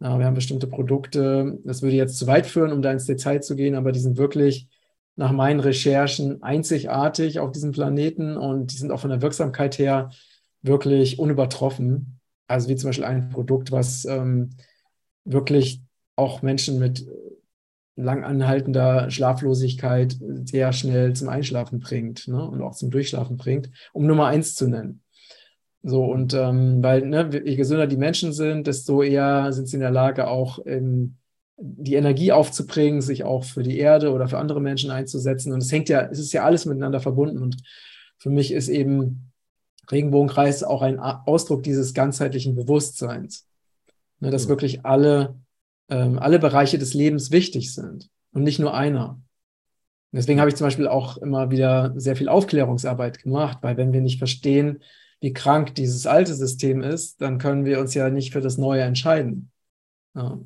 Ja, wir haben bestimmte Produkte, das würde jetzt zu weit führen, um da ins Detail zu gehen, aber die sind wirklich nach meinen Recherchen einzigartig auf diesem Planeten und die sind auch von der Wirksamkeit her wirklich unübertroffen. Also wie zum Beispiel ein Produkt, was ähm, wirklich auch Menschen mit langanhaltender Schlaflosigkeit sehr schnell zum Einschlafen bringt ne? und auch zum Durchschlafen bringt, um Nummer eins zu nennen. So, und ähm, weil, ne, je gesünder die Menschen sind, desto eher sind sie in der Lage, auch ähm, die Energie aufzubringen, sich auch für die Erde oder für andere Menschen einzusetzen. Und es hängt ja, es ist ja alles miteinander verbunden. Und für mich ist eben Regenbogenkreis auch ein Ausdruck dieses ganzheitlichen Bewusstseins. Ne, dass mhm. wirklich alle, ähm, alle Bereiche des Lebens wichtig sind und nicht nur einer. Deswegen habe ich zum Beispiel auch immer wieder sehr viel Aufklärungsarbeit gemacht, weil wenn wir nicht verstehen, wie krank dieses alte System ist, dann können wir uns ja nicht für das Neue entscheiden. Ja.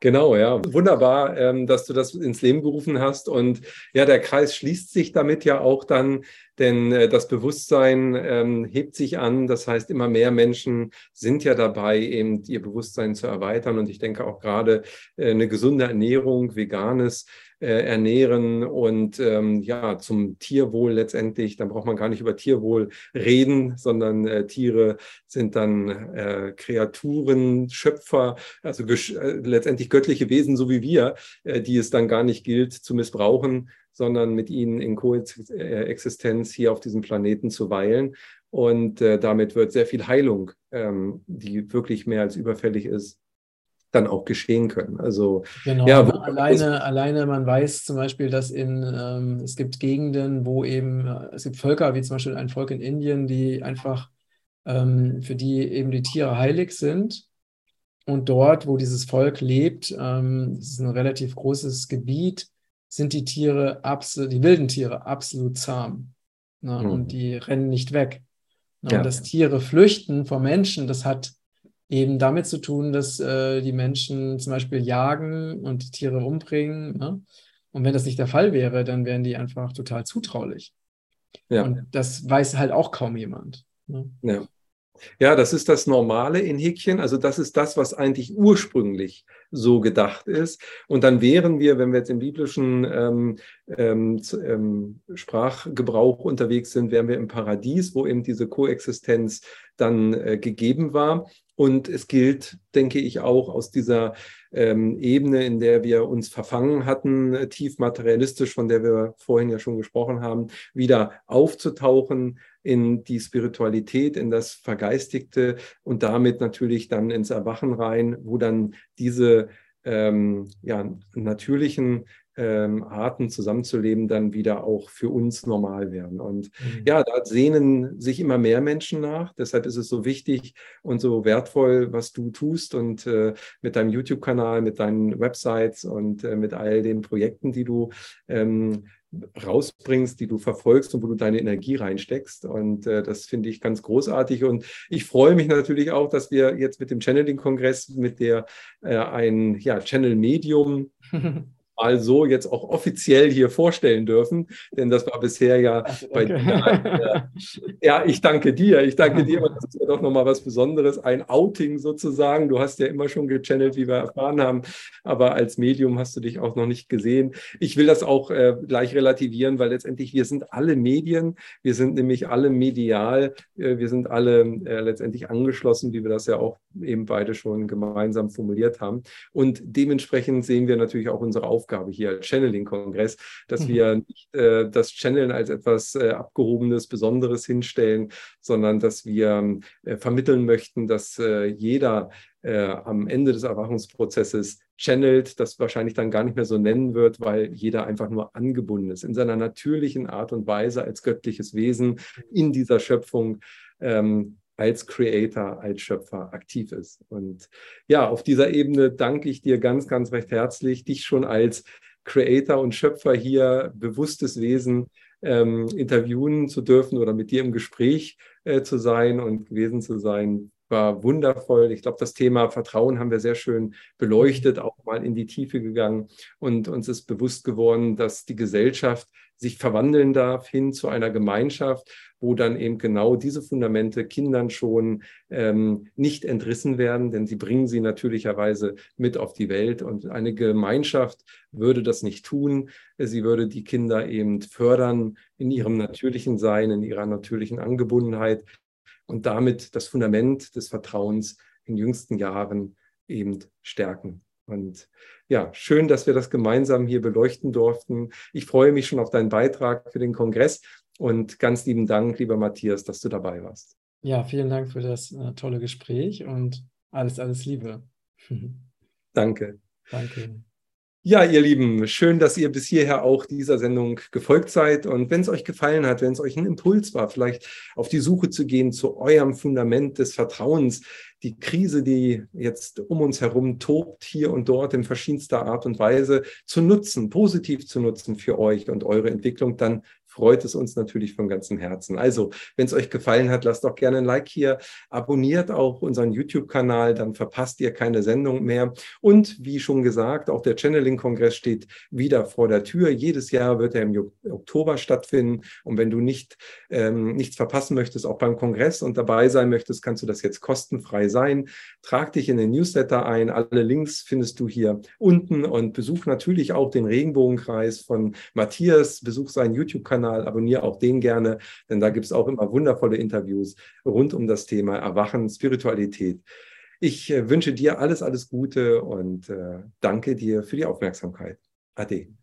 Genau, ja. Wunderbar, ähm, dass du das ins Leben gerufen hast. Und ja, der Kreis schließt sich damit ja auch dann, denn äh, das Bewusstsein ähm, hebt sich an. Das heißt, immer mehr Menschen sind ja dabei, eben ihr Bewusstsein zu erweitern. Und ich denke auch gerade äh, eine gesunde Ernährung, veganes äh, ernähren und ähm, ja, zum Tierwohl letztendlich, dann braucht man gar nicht über Tierwohl reden, sondern äh, Tiere sind dann äh, Kreaturen, Schöpfer, also äh, letztendlich göttliche Wesen, so wie wir, die es dann gar nicht gilt zu missbrauchen, sondern mit ihnen in Koexistenz hier auf diesem Planeten zu weilen. Und äh, damit wird sehr viel Heilung, ähm, die wirklich mehr als überfällig ist, dann auch geschehen können. Also genau, ja, alleine, alleine man weiß zum Beispiel, dass in ähm, es gibt Gegenden, wo eben äh, es gibt Völker, wie zum Beispiel ein Volk in Indien, die einfach ähm, für die eben die Tiere heilig sind. Und dort, wo dieses Volk lebt, ähm, das ist ein relativ großes Gebiet, sind die Tiere absolut, die wilden Tiere absolut zahm. Ne? Mhm. Und die rennen nicht weg. Ne? Ja. Und dass Tiere flüchten vor Menschen, das hat eben damit zu tun, dass äh, die Menschen zum Beispiel jagen und die Tiere umbringen. Ne? Und wenn das nicht der Fall wäre, dann wären die einfach total zutraulich. Ja. Und das weiß halt auch kaum jemand. Ne? Ja. Ja, das ist das Normale in Häkchen. Also das ist das, was eigentlich ursprünglich so gedacht ist. Und dann wären wir, wenn wir jetzt im biblischen ähm, ähm, ähm, Sprachgebrauch unterwegs sind, wären wir im Paradies, wo eben diese Koexistenz dann äh, gegeben war. Und es gilt, denke ich, auch aus dieser ähm, Ebene, in der wir uns verfangen hatten, äh, tief materialistisch, von der wir vorhin ja schon gesprochen haben, wieder aufzutauchen in die Spiritualität, in das Vergeistigte und damit natürlich dann ins Erwachen rein, wo dann diese ähm, ja, natürlichen ähm, Arten zusammenzuleben dann wieder auch für uns normal werden. Und mhm. ja, da sehnen sich immer mehr Menschen nach. Deshalb ist es so wichtig und so wertvoll, was du tust und äh, mit deinem YouTube-Kanal, mit deinen Websites und äh, mit all den Projekten, die du ähm, rausbringst, die du verfolgst und wo du deine Energie reinsteckst. Und äh, das finde ich ganz großartig. Und ich freue mich natürlich auch, dass wir jetzt mit dem Channeling-Kongress, mit der äh, ein ja, Channel-Medium mal so jetzt auch offiziell hier vorstellen dürfen, denn das war bisher ja Ach, bei dir. Äh, ja, ich danke dir. Ich danke dir, das ist ja doch nochmal was Besonderes, ein Outing sozusagen. Du hast ja immer schon gechannelt, wie wir erfahren haben, aber als Medium hast du dich auch noch nicht gesehen. Ich will das auch äh, gleich relativieren, weil letztendlich wir sind alle Medien, wir sind nämlich alle medial, äh, wir sind alle äh, letztendlich angeschlossen, wie wir das ja auch eben beide schon gemeinsam formuliert haben. Und dementsprechend sehen wir natürlich auch unsere Aufgabe Aufgabe hier als Channeling-Kongress, dass mhm. wir nicht äh, das Channeln als etwas äh, Abgehobenes, Besonderes hinstellen, sondern dass wir äh, vermitteln möchten, dass äh, jeder äh, am Ende des Erwachungsprozesses channelt, das wahrscheinlich dann gar nicht mehr so nennen wird, weil jeder einfach nur angebunden ist in seiner natürlichen Art und Weise als göttliches Wesen in dieser Schöpfung. Ähm, als Creator, als Schöpfer aktiv ist. Und ja, auf dieser Ebene danke ich dir ganz, ganz recht herzlich, dich schon als Creator und Schöpfer hier, bewusstes Wesen ähm, interviewen zu dürfen oder mit dir im Gespräch äh, zu sein und gewesen zu sein war wundervoll. Ich glaube, das Thema Vertrauen haben wir sehr schön beleuchtet, auch mal in die Tiefe gegangen und uns ist bewusst geworden, dass die Gesellschaft sich verwandeln darf hin zu einer Gemeinschaft, wo dann eben genau diese Fundamente Kindern schon ähm, nicht entrissen werden, denn sie bringen sie natürlicherweise mit auf die Welt. Und eine Gemeinschaft würde das nicht tun. Sie würde die Kinder eben fördern in ihrem natürlichen Sein, in ihrer natürlichen Angebundenheit und damit das Fundament des Vertrauens in jüngsten Jahren eben stärken. Und ja, schön, dass wir das gemeinsam hier beleuchten durften. Ich freue mich schon auf deinen Beitrag für den Kongress und ganz lieben Dank, lieber Matthias, dass du dabei warst. Ja, vielen Dank für das äh, tolle Gespräch und alles, alles Liebe. Danke. Danke. Ja, ihr Lieben, schön, dass ihr bis hierher auch dieser Sendung gefolgt seid. Und wenn es euch gefallen hat, wenn es euch ein Impuls war, vielleicht auf die Suche zu gehen zu eurem Fundament des Vertrauens, die Krise, die jetzt um uns herum tobt, hier und dort in verschiedenster Art und Weise zu nutzen, positiv zu nutzen für euch und eure Entwicklung, dann freut es uns natürlich von ganzem Herzen. Also, wenn es euch gefallen hat, lasst doch gerne ein Like hier, abonniert auch unseren YouTube-Kanal, dann verpasst ihr keine Sendung mehr. Und wie schon gesagt, auch der Channeling-Kongress steht wieder vor der Tür. Jedes Jahr wird er im Oktober stattfinden. Und wenn du nicht, ähm, nichts verpassen möchtest, auch beim Kongress und dabei sein möchtest, kannst du das jetzt kostenfrei sein. Trag dich in den Newsletter ein. Alle Links findest du hier unten und besuch natürlich auch den Regenbogenkreis von Matthias. Besuch seinen YouTube-Kanal YouTube-Kanal, abonniere auch den gerne, denn da gibt es auch immer wundervolle Interviews rund um das Thema Erwachen, Spiritualität. Ich äh, wünsche dir alles, alles Gute und äh, danke dir für die Aufmerksamkeit. Ade.